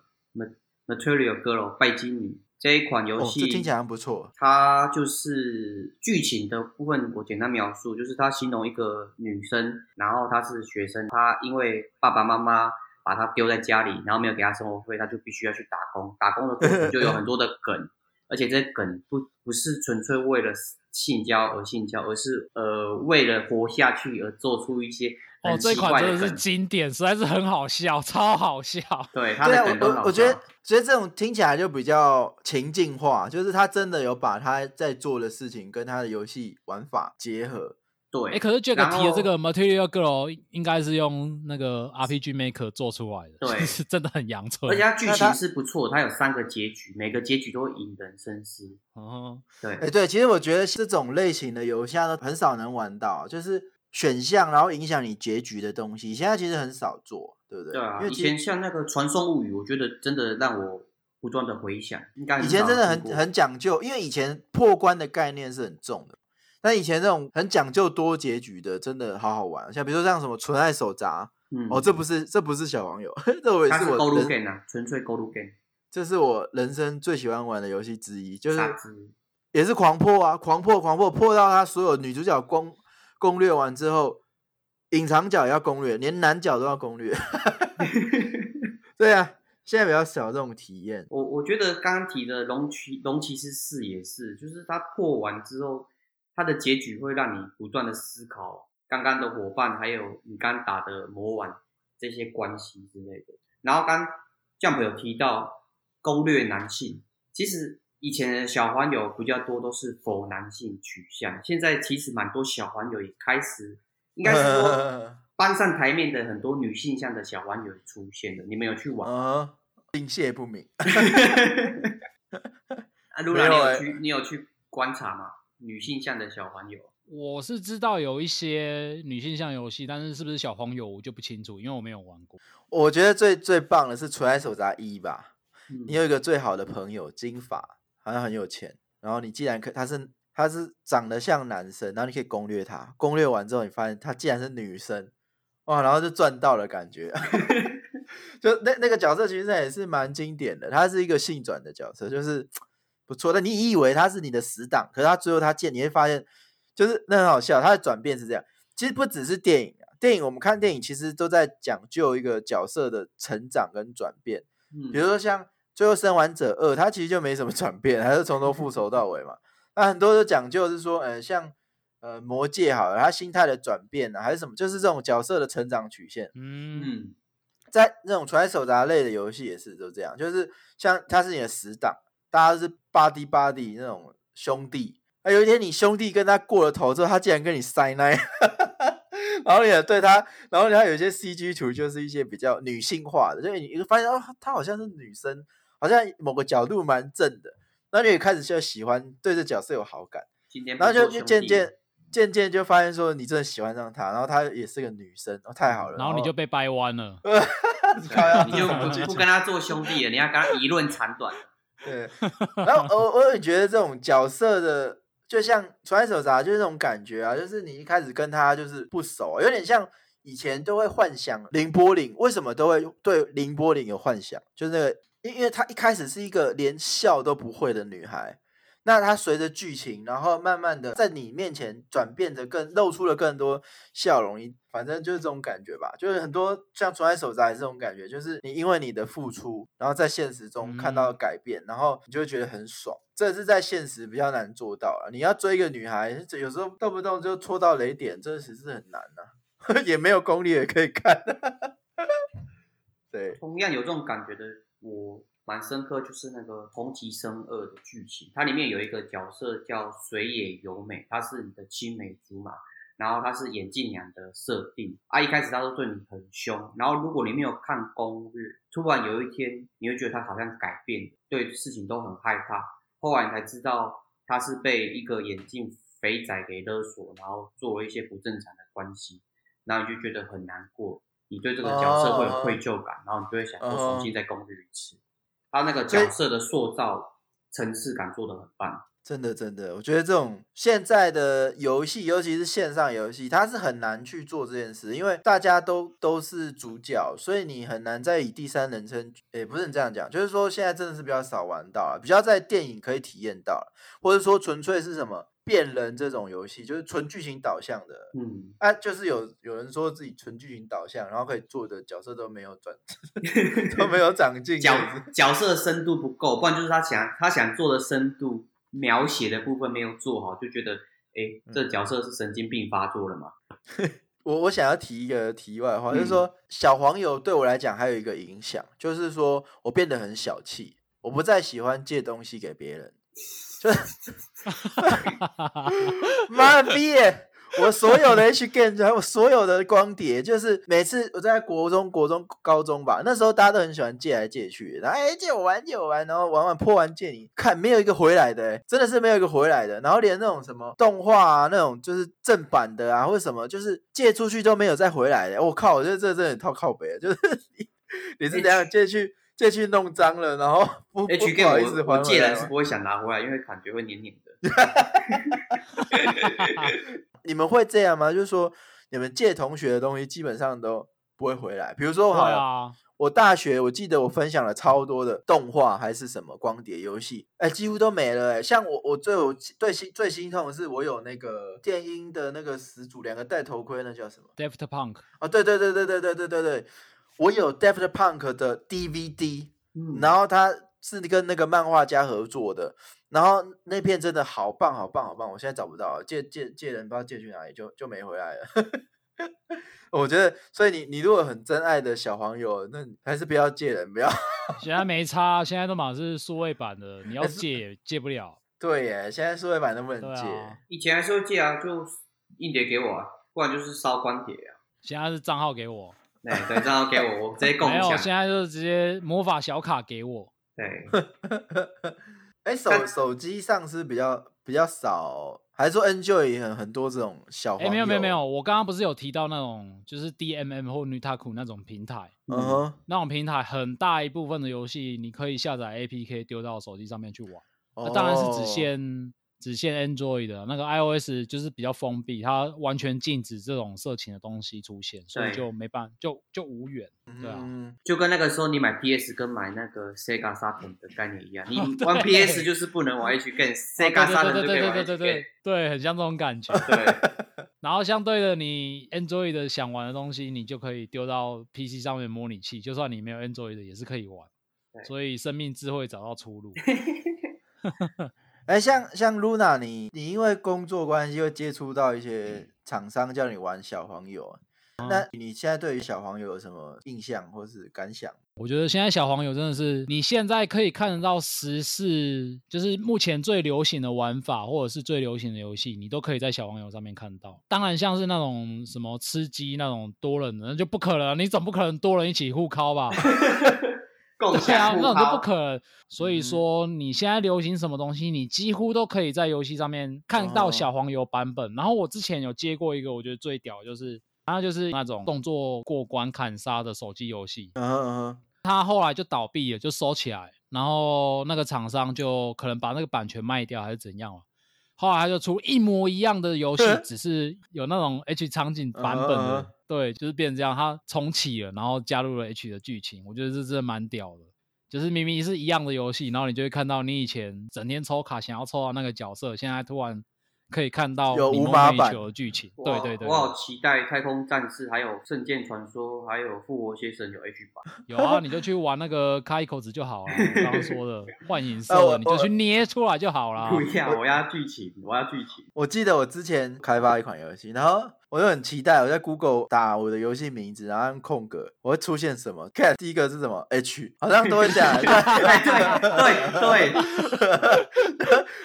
Material Girl 拜金女这一款游戏，听起来还不错。它就是剧情的部分，我简单描述，就是它形容一个女生，然后她是学生，她因为爸爸妈妈把她丢在家里，然后没有给她生活费，她就必须要去打工，打工的过程就有很多的梗。而且这梗不不是纯粹为了性交而性交，而是呃为了活下去而做出一些很奇怪的梗。哦，这款真的是经典，实在是很好笑，超好笑。对，他的梗都好笑。我觉得，觉得这种听起来就比较情境化，就是他真的有把他在做的事情跟他的游戏玩法结合。对，哎，可是 Jack 提的这个 Material Girl 应该是用那个 RPG Maker 做出来的，对，是真的很阳春。而且它剧情是不错，它有三个结局，每个结局都会引人深思。哦，对，哎，对，其实我觉得这种类型的游戏都很少能玩到，就是选项然后影响你结局的东西，现在其实很少做，对不对？对啊，因为以前像那个《传送物语》，我觉得真的让我不断的回想，应该以前真的很很讲究，因为以前破关的概念是很重的。但以前这种很讲究多结局的，真的好好玩。像比如说像什么《纯爱手札》，嗯，哦，这不是这不是小网友，这我也是我勾路 game 啊，纯粹勾路 game。这是我人生最喜欢玩的游戏之一，就是也是狂破啊，狂破狂破，破到他所有女主角攻攻略完之后，隐藏角也要攻略，连男角都要攻略。对啊，现在比较少这种体验。我我觉得刚刚提的龙骑龙骑士四也是，就是他破完之后。它的结局会让你不断的思考刚刚的伙伴，还有你刚打的魔丸这些关系之类的。然后刚 Jump 有提到攻略男性，其实以前的小黄友比较多都是否男性取向，现在其实蛮多小黄友也开始，应该是说 搬上台面的很多女性向的小黄友出现了。你们有去玩？啊，应谢不明。啊，露娜，你有去？你有去观察吗？女性向的小黄油，我是知道有一些女性向游戏，但是是不是小黄油我就不清楚，因为我没有玩过。我觉得最最棒的是《纯爱手札一》吧，嗯。你有一个最好的朋友金发，好像很有钱，然后你既然可他是他是长得像男生，然后你可以攻略他，攻略完之后你发现他既然是女生，哇，然后就赚到了感觉。就那那个角色其实也是蛮经典的，他是一个性转的角色，就是。不错，但你以为他是你的死党，可是他最后他见你会发现，就是那很好笑。他的转变是这样，其实不只是电影啊，电影我们看电影其实都在讲究一个角色的成长跟转变。嗯，比如说像《最后生还者二》，他其实就没什么转变，还是从头复仇到尾嘛。那很多的讲究是说，呃，像呃魔戒好了，他心态的转变啊，还是什么，就是这种角色的成长曲线。嗯，在那种传手札类的游戏也是都这样，就是像他是你的死党。大家是 buddy buddy 那种兄弟，啊，有一天你兄弟跟他过了头之后，他竟然跟你塞奶，然后你也对他，然后他有一些 CG 图就是一些比较女性化的，就你你发现哦，他好像是女生，好像某个角度蛮正的，然后你也开始就喜欢对这角色有好感，然后就就渐渐渐渐就发现说你真的喜欢上他，然后他也是个女生，哦，太好了，然后你就被掰弯了，你就不不跟他做兄弟了，你要跟他一论长短。对，然后我我也觉得这种角色的，就像《传说手札》就是这种感觉啊，就是你一开始跟他就是不熟，有点像以前都会幻想林波林，为什么都会对林波林有幻想？就是那个，因因为她一开始是一个连笑都不会的女孩。那它随着剧情，然后慢慢的在你面前转变的更露出了更多笑容，反正就是这种感觉吧。就是很多像《传说手札》这种感觉，就是你因为你的付出，然后在现实中看到改变，嗯、然后你就会觉得很爽。这是在现实比较难做到了。你要追一个女孩，有时候动不动就戳到雷点，这其实是很难呐、啊，也没有功力也可以看。对，同样有这种感觉的我。蛮深刻，就是那个《同级生二》的剧情，它里面有一个角色叫水野由美，她是你的青梅竹马，然后她是眼镜娘的设定啊。一开始她都对你很凶，然后如果你没有看攻略，突然有一天你会觉得她好像改变，对事情都很害怕。后来你才知道她是被一个眼镜肥仔给勒索，然后做了一些不正常的关系，然后你就觉得很难过，你对这个角色会有愧疚感，然后你就会想说重新再攻略一次。他那个角色的塑造层次感做得很棒，真的真的，我觉得这种现在的游戏，尤其是线上游戏，它是很难去做这件事，因为大家都都是主角，所以你很难再以第三人称，也不是你这样讲，就是说现在真的是比较少玩到了，比较在电影可以体验到，或者说纯粹是什么。变人这种游戏就是纯剧情导向的，嗯，啊，就是有有人说自己纯剧情导向，然后可以做的角色都没有转，都没有长进，角角色深度不够，不然就是他想他想做的深度描写的部分没有做好，就觉得，哎，这角色是神经病发作了嘛？我我想要提一个题外话，就是说小黄油对我来讲还有一个影响，就是说我变得很小气，我不再喜欢借东西给别人。就是，妈逼！我所有的 H game，还有我所有的光碟，就是每次我在国中、国中、高中吧，那时候大家都很喜欢借来借去，然后哎借我玩，借我玩，然后玩玩破完借你看，没有一个回来的，真的是没有一个回来的。然后连那种什么动画啊，那种就是正版的啊，或者什么，就是借出去都没有再回来的。我靠，我觉得这真的套靠北了，就是你是怎样借去？借去弄脏了，然后 不 H 不好意思还，我借人是不会想拿回来，因为感觉会黏黏的。你们会这样吗？就是说，你们借同学的东西基本上都不会回来。比如说，好啊，我大学我记得我分享了超多的动画还是什么光碟游戏，哎，几乎都没了。哎，像我我最有最心最心痛的是，我有那个电音的那个始祖，两个戴头盔，那叫什么？Deft Punk。哦，对对对对对对对对对。我有 Daft Punk 的 DVD，嗯，然后他是跟那个漫画家合作的，然后那片真的好棒好棒好棒，我现在找不到了，借借借人不知道借去哪里，就就没回来了。我觉得，所以你你如果很真爱的小黄油，那还是不要借人，不要。现在没差，现在都马是数位版的，你要借也借不了。对耶，现在数位版都不能借，啊、以前还是会借啊，就硬碟给我啊，不然就是烧光碟啊。现在是账号给我。对对，账号给我，我直接共享。没有，现在就是直接魔法小卡给我。对，哎、欸，手手机上是比较比较少，还是说 Enjoy 很很多这种小？哎、欸，没有没有没有，我刚刚不是有提到那种就是 DMM 或 Nutaku 那种平台，嗯哼，那种平台很大一部分的游戏你可以下载 APK 丢到手机上面去玩，那、哦、当然是只限。只限 Android 的那个 iOS 就是比较封闭，它完全禁止这种色情的东西出现，所以就没办法，就就无缘，对啊，就跟那个时候你买 PS 跟买那个 Sega Saturn 的概念一样，你玩 PS 就是不能玩 H 跟 Sega Saturn 就可以玩 H 对对对对对，对，很像这种感觉。对，然后相对的，你 Android 的想玩的东西，你就可以丢到 PC 上面模拟器，就算你没有 Android 的也是可以玩，所以生命智慧找到出路。哎，像像 Luna，你你因为工作关系会接触到一些厂商叫你玩小黄油，嗯，那你现在对于小黄油有什么印象或是感想？我觉得现在小黄油真的是你现在可以看得到时事，就是目前最流行的玩法或者是最流行的游戏，你都可以在小黄油上面看到。当然，像是那种什么吃鸡那种多人的，那就不可能，你总不可能多人一起互敲吧？共享对啊，那种就不可能。所以说，你现在流行什么东西，你几乎都可以在游戏上面看到小黄油版本。然后我之前有接过一个，我觉得最屌就是，它就是那种动作过关砍杀的手机游戏。嗯嗯，他后来就倒闭了，就收起来。然后那个厂商就可能把那个版权卖掉，还是怎样。后来他就出一模一样的游戏，只是有那种 H 场景版本的，uh -huh. 对，就是变成这样，他重启了，然后加入了 H 的剧情，我觉得这真的蛮屌的。就是明明是一样的游戏，然后你就会看到你以前整天抽卡想要抽到那个角色，现在突然。可以看到有五马版的剧情，对对对，我好期待《太空战士》，还有《圣剑传说》，还有《复活邪神》有 H 版。有啊，你就去玩那个开口子就好了。我刚刚说的幻影色，你就去捏出来就好了。不一样，我要剧情，我要剧情。我记得我之前开发一款游戏，然后。我就很期待，我在 Google 打我的游戏名字，然后按空格，我会出现什么？看第一个是什么？H，好像都会这样。对对对，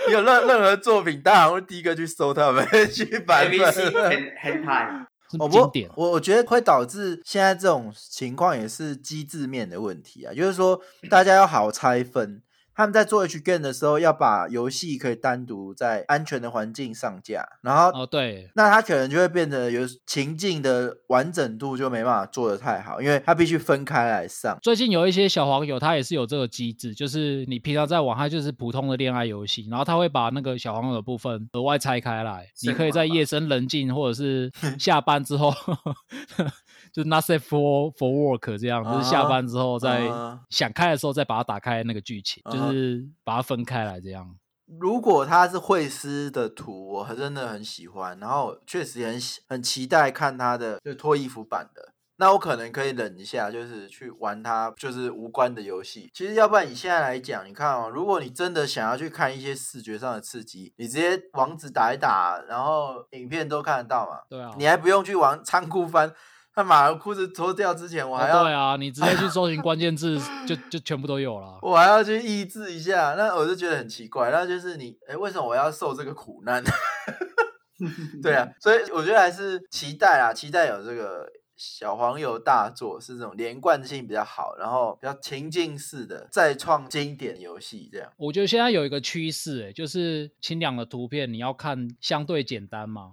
你 有任任何作品，大家会第一个去搜他们 H 版本。很很嗨，我不，我我觉得会导致现在这种情况，也是机制面的问题啊，就是说大家要好拆分。他们在做 H game 的时候，要把游戏可以单独在安全的环境上架，然后哦对，那它可能就会变得有情境的完整度就没办法做得太好，因为它必须分开来上。最近有一些小黄友，他也是有这个机制，就是你平常在玩，它就是普通的恋爱游戏，然后他会把那个小黄友的部分额外拆开来，你可以在夜深人静或者是 下班之后。就 not safe for for work 这样，uh 就是下班之后再想开的时候再把它打开那个剧情，uh 就是把它分开来这样。如果它是绘师的图，我还真的很喜欢，然后确实也很很期待看它的就脱衣服版的。那我可能可以忍一下，就是去玩它就是无关的游戏。其实要不然你现在来讲，你看哦，如果你真的想要去看一些视觉上的刺激，你直接网址打一打，然后影片都看得到嘛。对啊，你还不用去玩仓库翻。他马裤子脱掉之前，我还要、哦、对啊，你直接去搜寻 关键字就，就就全部都有了。我还要去抑制一下，那我就觉得很奇怪。那就是你，哎，为什么我要受这个苦难？对啊，所以我觉得还是期待啊，期待有这个小黄油大作，是这种连贯性比较好，然后比较情境式的再创经典游戏这样。我觉得现在有一个趋势，哎，就是清凉的图片，你要看相对简单嘛。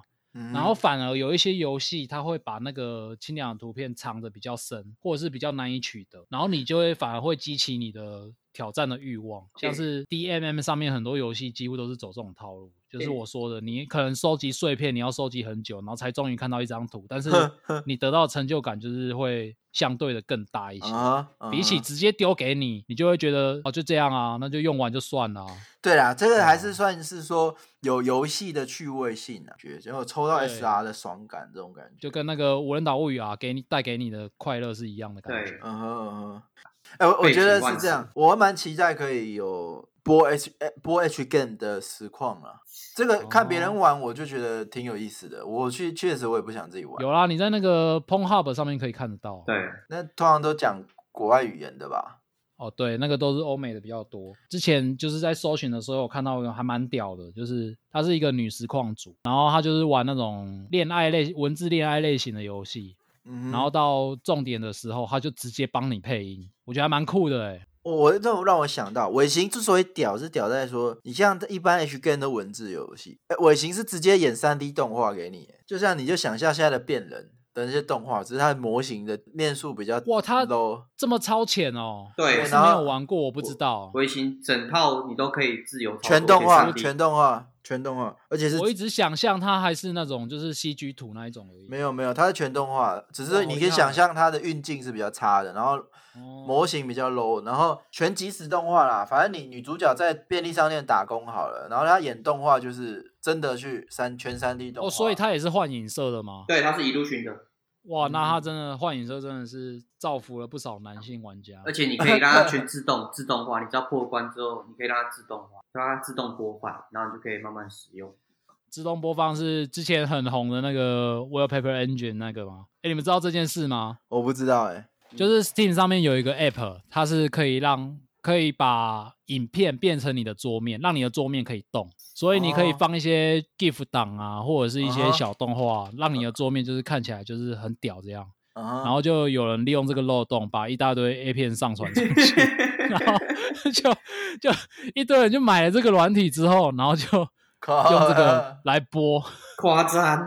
然后反而有一些游戏，它会把那个清凉的图片藏得比较深，或者是比较难以取得，然后你就会反而会激起你的挑战的欲望。像是 DMM 上面很多游戏几乎都是走这种套路。就是我说的，你可能收集碎片，你要收集很久，然后才终于看到一张图，但是你得到成就感就是会相对的更大一些。Uh uh. 比起直接丢给你，你就会觉得哦，就这样啊，那就用完就算了。对啦，这个还是算是说有游戏的趣味性啊，觉得然后抽到 SR 的爽感这种感觉，就跟那个《无人岛物语》啊，给你带给你的快乐是一样的感觉。嗯哼嗯哼，哎，我我觉得是这样，我蛮期待可以有。播 H 播 H game 的实况啊，这个看别人玩我就觉得挺有意思的。我去确实我也不想自己玩。有啦，你在那个 Pornhub 上面可以看得到。对，那通常都讲国外语言的吧？哦，对，那个都是欧美的比较多。之前就是在搜寻的时候，我看到一个还蛮屌的，就是她是一个女实况主，然后她就是玩那种恋爱类文字恋爱类型的游戏，嗯，然后到重点的时候，他就直接帮你配音，我觉得还蛮酷的哎。我这种让我想到，尾行之所以屌，是屌在说，你像一般 H game 的文字游戏，哎，尾行是直接演三 D 动画给你，就像你就想象现在的变人的那些动画，只是它的模型的面数比较哇，它这么超前哦，对，我是没有玩过，我不知道。尾行整套你都可以自由全动画，全动画。全动画，而且是我一直想象它还是那种就是 CG 图那一种而已。没有没有，它是全动画，只是你可以想象它的运镜是比较差的，然后模型比较 low，然后全即时动画啦。反正你女主角在便利商店打工好了，然后她演动画就是真的去三全三 D 动画。哦，所以她也是幻影社的吗？对，她是 Illusion 的。哇，那他真的幻影社真的是造福了不少男性玩家，而且你可以让它全自动 自动化，你只要破关之后，你可以让它自动化，让它自动播放，然后你就可以慢慢使用。自动播放是之前很红的那个 Wallpaper Engine 那个吗？哎，你们知道这件事吗？我不知道哎，就是 Steam 上面有一个 App，它是可以让可以把影片变成你的桌面，让你的桌面可以动。所以你可以放一些 GIF 档啊，或者是一些小动画，让你的桌面就是看起来就是很屌这样。uh. 然后就有人利用这个漏洞，把一大堆 A 片上传上去，然后就就一堆人就买了这个软体之后，然后就 用这个来播，夸张。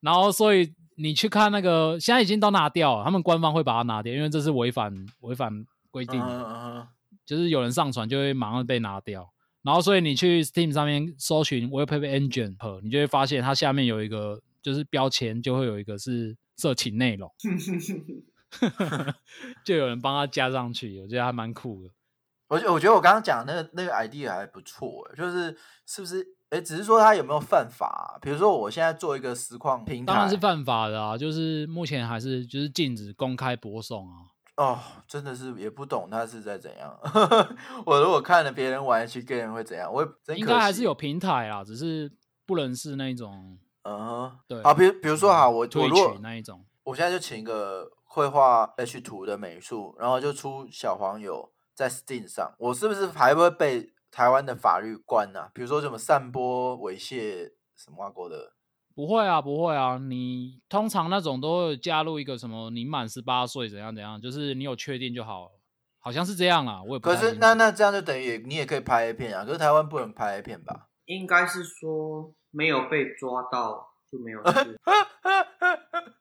然后所以你去看那个，现在已经都拿掉了，他们官方会把它拿掉，因为这是违反违反规定的，uh. 就是有人上传就会马上被拿掉。然后所以你去 Steam 上面搜寻 Wallpaper Engine，你就会发现它下面有一个就是标签，就会有一个是。色情内容，就有人帮他加上去，我觉得还蛮酷的。我我觉得我刚刚讲的那个那个 idea 还不错，就是是不是？哎，只是说他有没有犯法啊？比如说我现在做一个实况平台，当然是犯法的啊！就是目前还是就是禁止公开播送啊。哦，真的是也不懂他是在怎样。我如果看了别人玩 H game 会怎样？我应该还是有平台啊，只是不能是那种。嗯哼，对，好，比如比如说哈，我我如果那一种，我现在就请一个会画 H 图的美术，然后就出小黄油在 Steam 上，我是不是还会被台湾的法律关呢、啊？比如说什么散播猥亵什么外国的？不会啊，不会啊，你通常那种都会加入一个什么，你满十八岁怎样怎样，就是你有确定就好，好像是这样啊，我也不。可是那那这样就等于你也可以拍 A 片啊，可是台湾不能拍 A 片吧？应该是说。没有被抓到就没有事，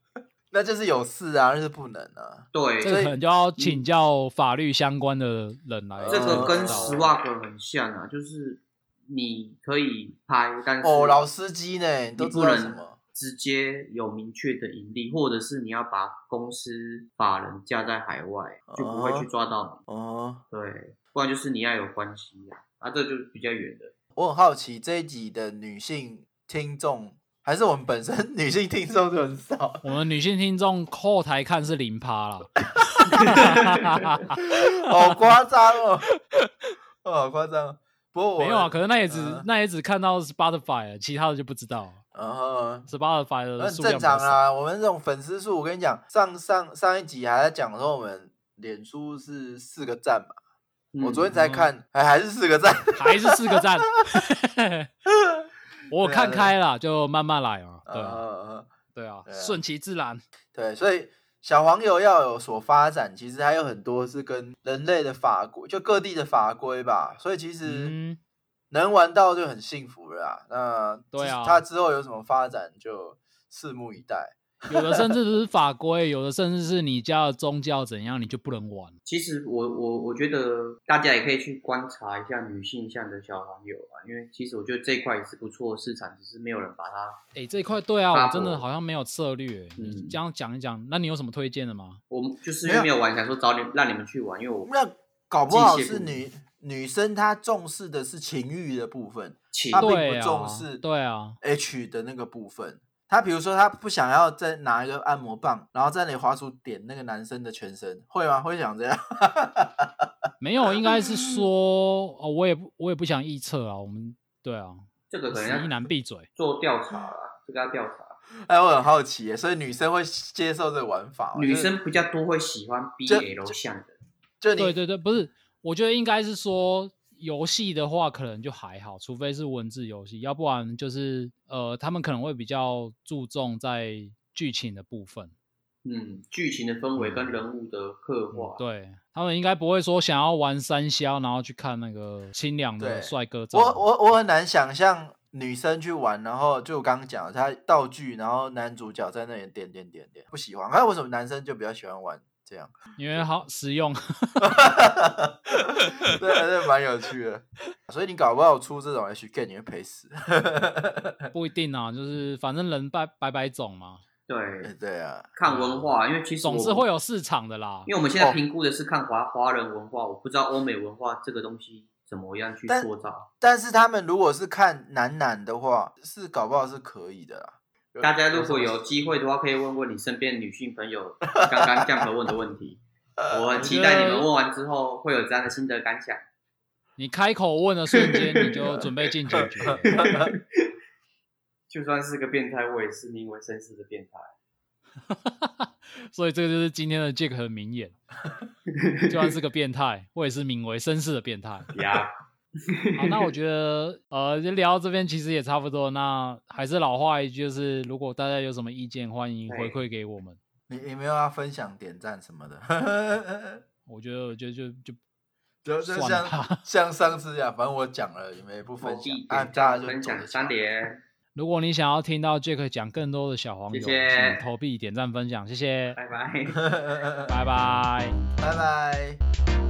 那就是有事啊，那是不能啊。对，这个可能就要请教法律相关的人来。这个跟 Swag 很像啊，就是你可以拍，但是哦，老司机呢，都不能直接有明确的盈利，或者是你要把公司法人架在海外，就不会去抓到你。哦，对，不然就是你要有关系啊，啊，这就是比较远的。我很好奇这一集的女性听众，还是我们本身女性听众就很少。我们女性听众后台看是零趴了，好夸张哦，好夸张。不过我没有啊，可能那也只、呃、那也只看到 Spotify，其他的就不知道。嗯哼，Spotify 的数量正常啊。我们这种粉丝数，我跟你讲，上上上一集还在讲说我们脸书是四个赞嘛。我昨天才看，还、嗯、还是四个赞，还是四个赞。我看开了，就慢慢来啊。对啊，对啊，顺其自然。对，所以小黄油要有所发展，其实还有很多是跟人类的法规，就各地的法规吧。所以其实能玩到就很幸福了啦。那对啊，它之后有什么发展，就拭目以待。有的甚至不是法规，有的甚至是你家的宗教怎样，你就不能玩。其实我我我觉得大家也可以去观察一下女性向的小朋友啊，因为其实我觉得这一块也是不错的市场，只是没有人把它。哎、欸，这一块对啊，我真的好像没有策略。嗯，你这样讲一讲，那你有什么推荐的吗？我们就是因为没有玩，想说找你让你们去玩，因为我那搞不好是女女生她重视的是情欲的部分，她并不重视对啊 H 的那个部分。他比如说，他不想要再拿一个按摩棒，然后在那里滑鼠点那个男生的全身，会吗？会想这样？没有，应该是说，哦，我也不，我也不想臆测啊。我们对啊，这个可能要一男闭嘴做调查啦，这个要调查。哎，我很好奇耶，所以女生会接受这个玩法？女生比较多会喜欢 BL 向的，就，就，就你对对对，不是，我觉得应该是说。游戏的话，可能就还好，除非是文字游戏，要不然就是呃，他们可能会比较注重在剧情的部分。嗯，剧情的氛围跟人物的刻画，嗯、对他们应该不会说想要玩三消，然后去看那个清凉的帅哥照。我我我很难想象女生去玩，然后就我刚刚讲，他道具，然后男主角在那里点点点点，不喜欢。还有为什么男生就比较喜欢玩？这样，因为好实用，对，还是蛮有趣的。所以你搞不好出这种 HK，你会赔死。不一定啊，就是反正人百百百种嘛。对对啊，看文化，因为其实总是会有市场的啦。因为我们现在评估的是看华华人文化，我不知道欧美文化这个东西怎么样去塑造。但是他们如果是看男男的话，是搞不好是可以的啦。大家如果有机会的话，可以问问你身边女性朋友 刚刚 Jump 问的问题。我很期待你们问完之后会有这样的心得感想。你开口问的瞬间，你就 准备进警局。就算是个变态，我也是名为绅士的变态。所以这个就是今天的 Jack 的名言。就算是个变态，我也是名为绅士的变态。呀。好，那我觉得，呃，就聊到这边其实也差不多。那还是老话一句，就是如果大家有什么意见，欢迎回馈给我们。你你没有要分享点赞什么的？我觉得我觉得就就就就像 像上次呀，反正我讲了，你们也不分享，啊，大家就分享三点。如果你想要听到 Jack 讲更多的小黄油，谢谢请投币点赞分享，谢谢，拜拜，拜拜，拜拜。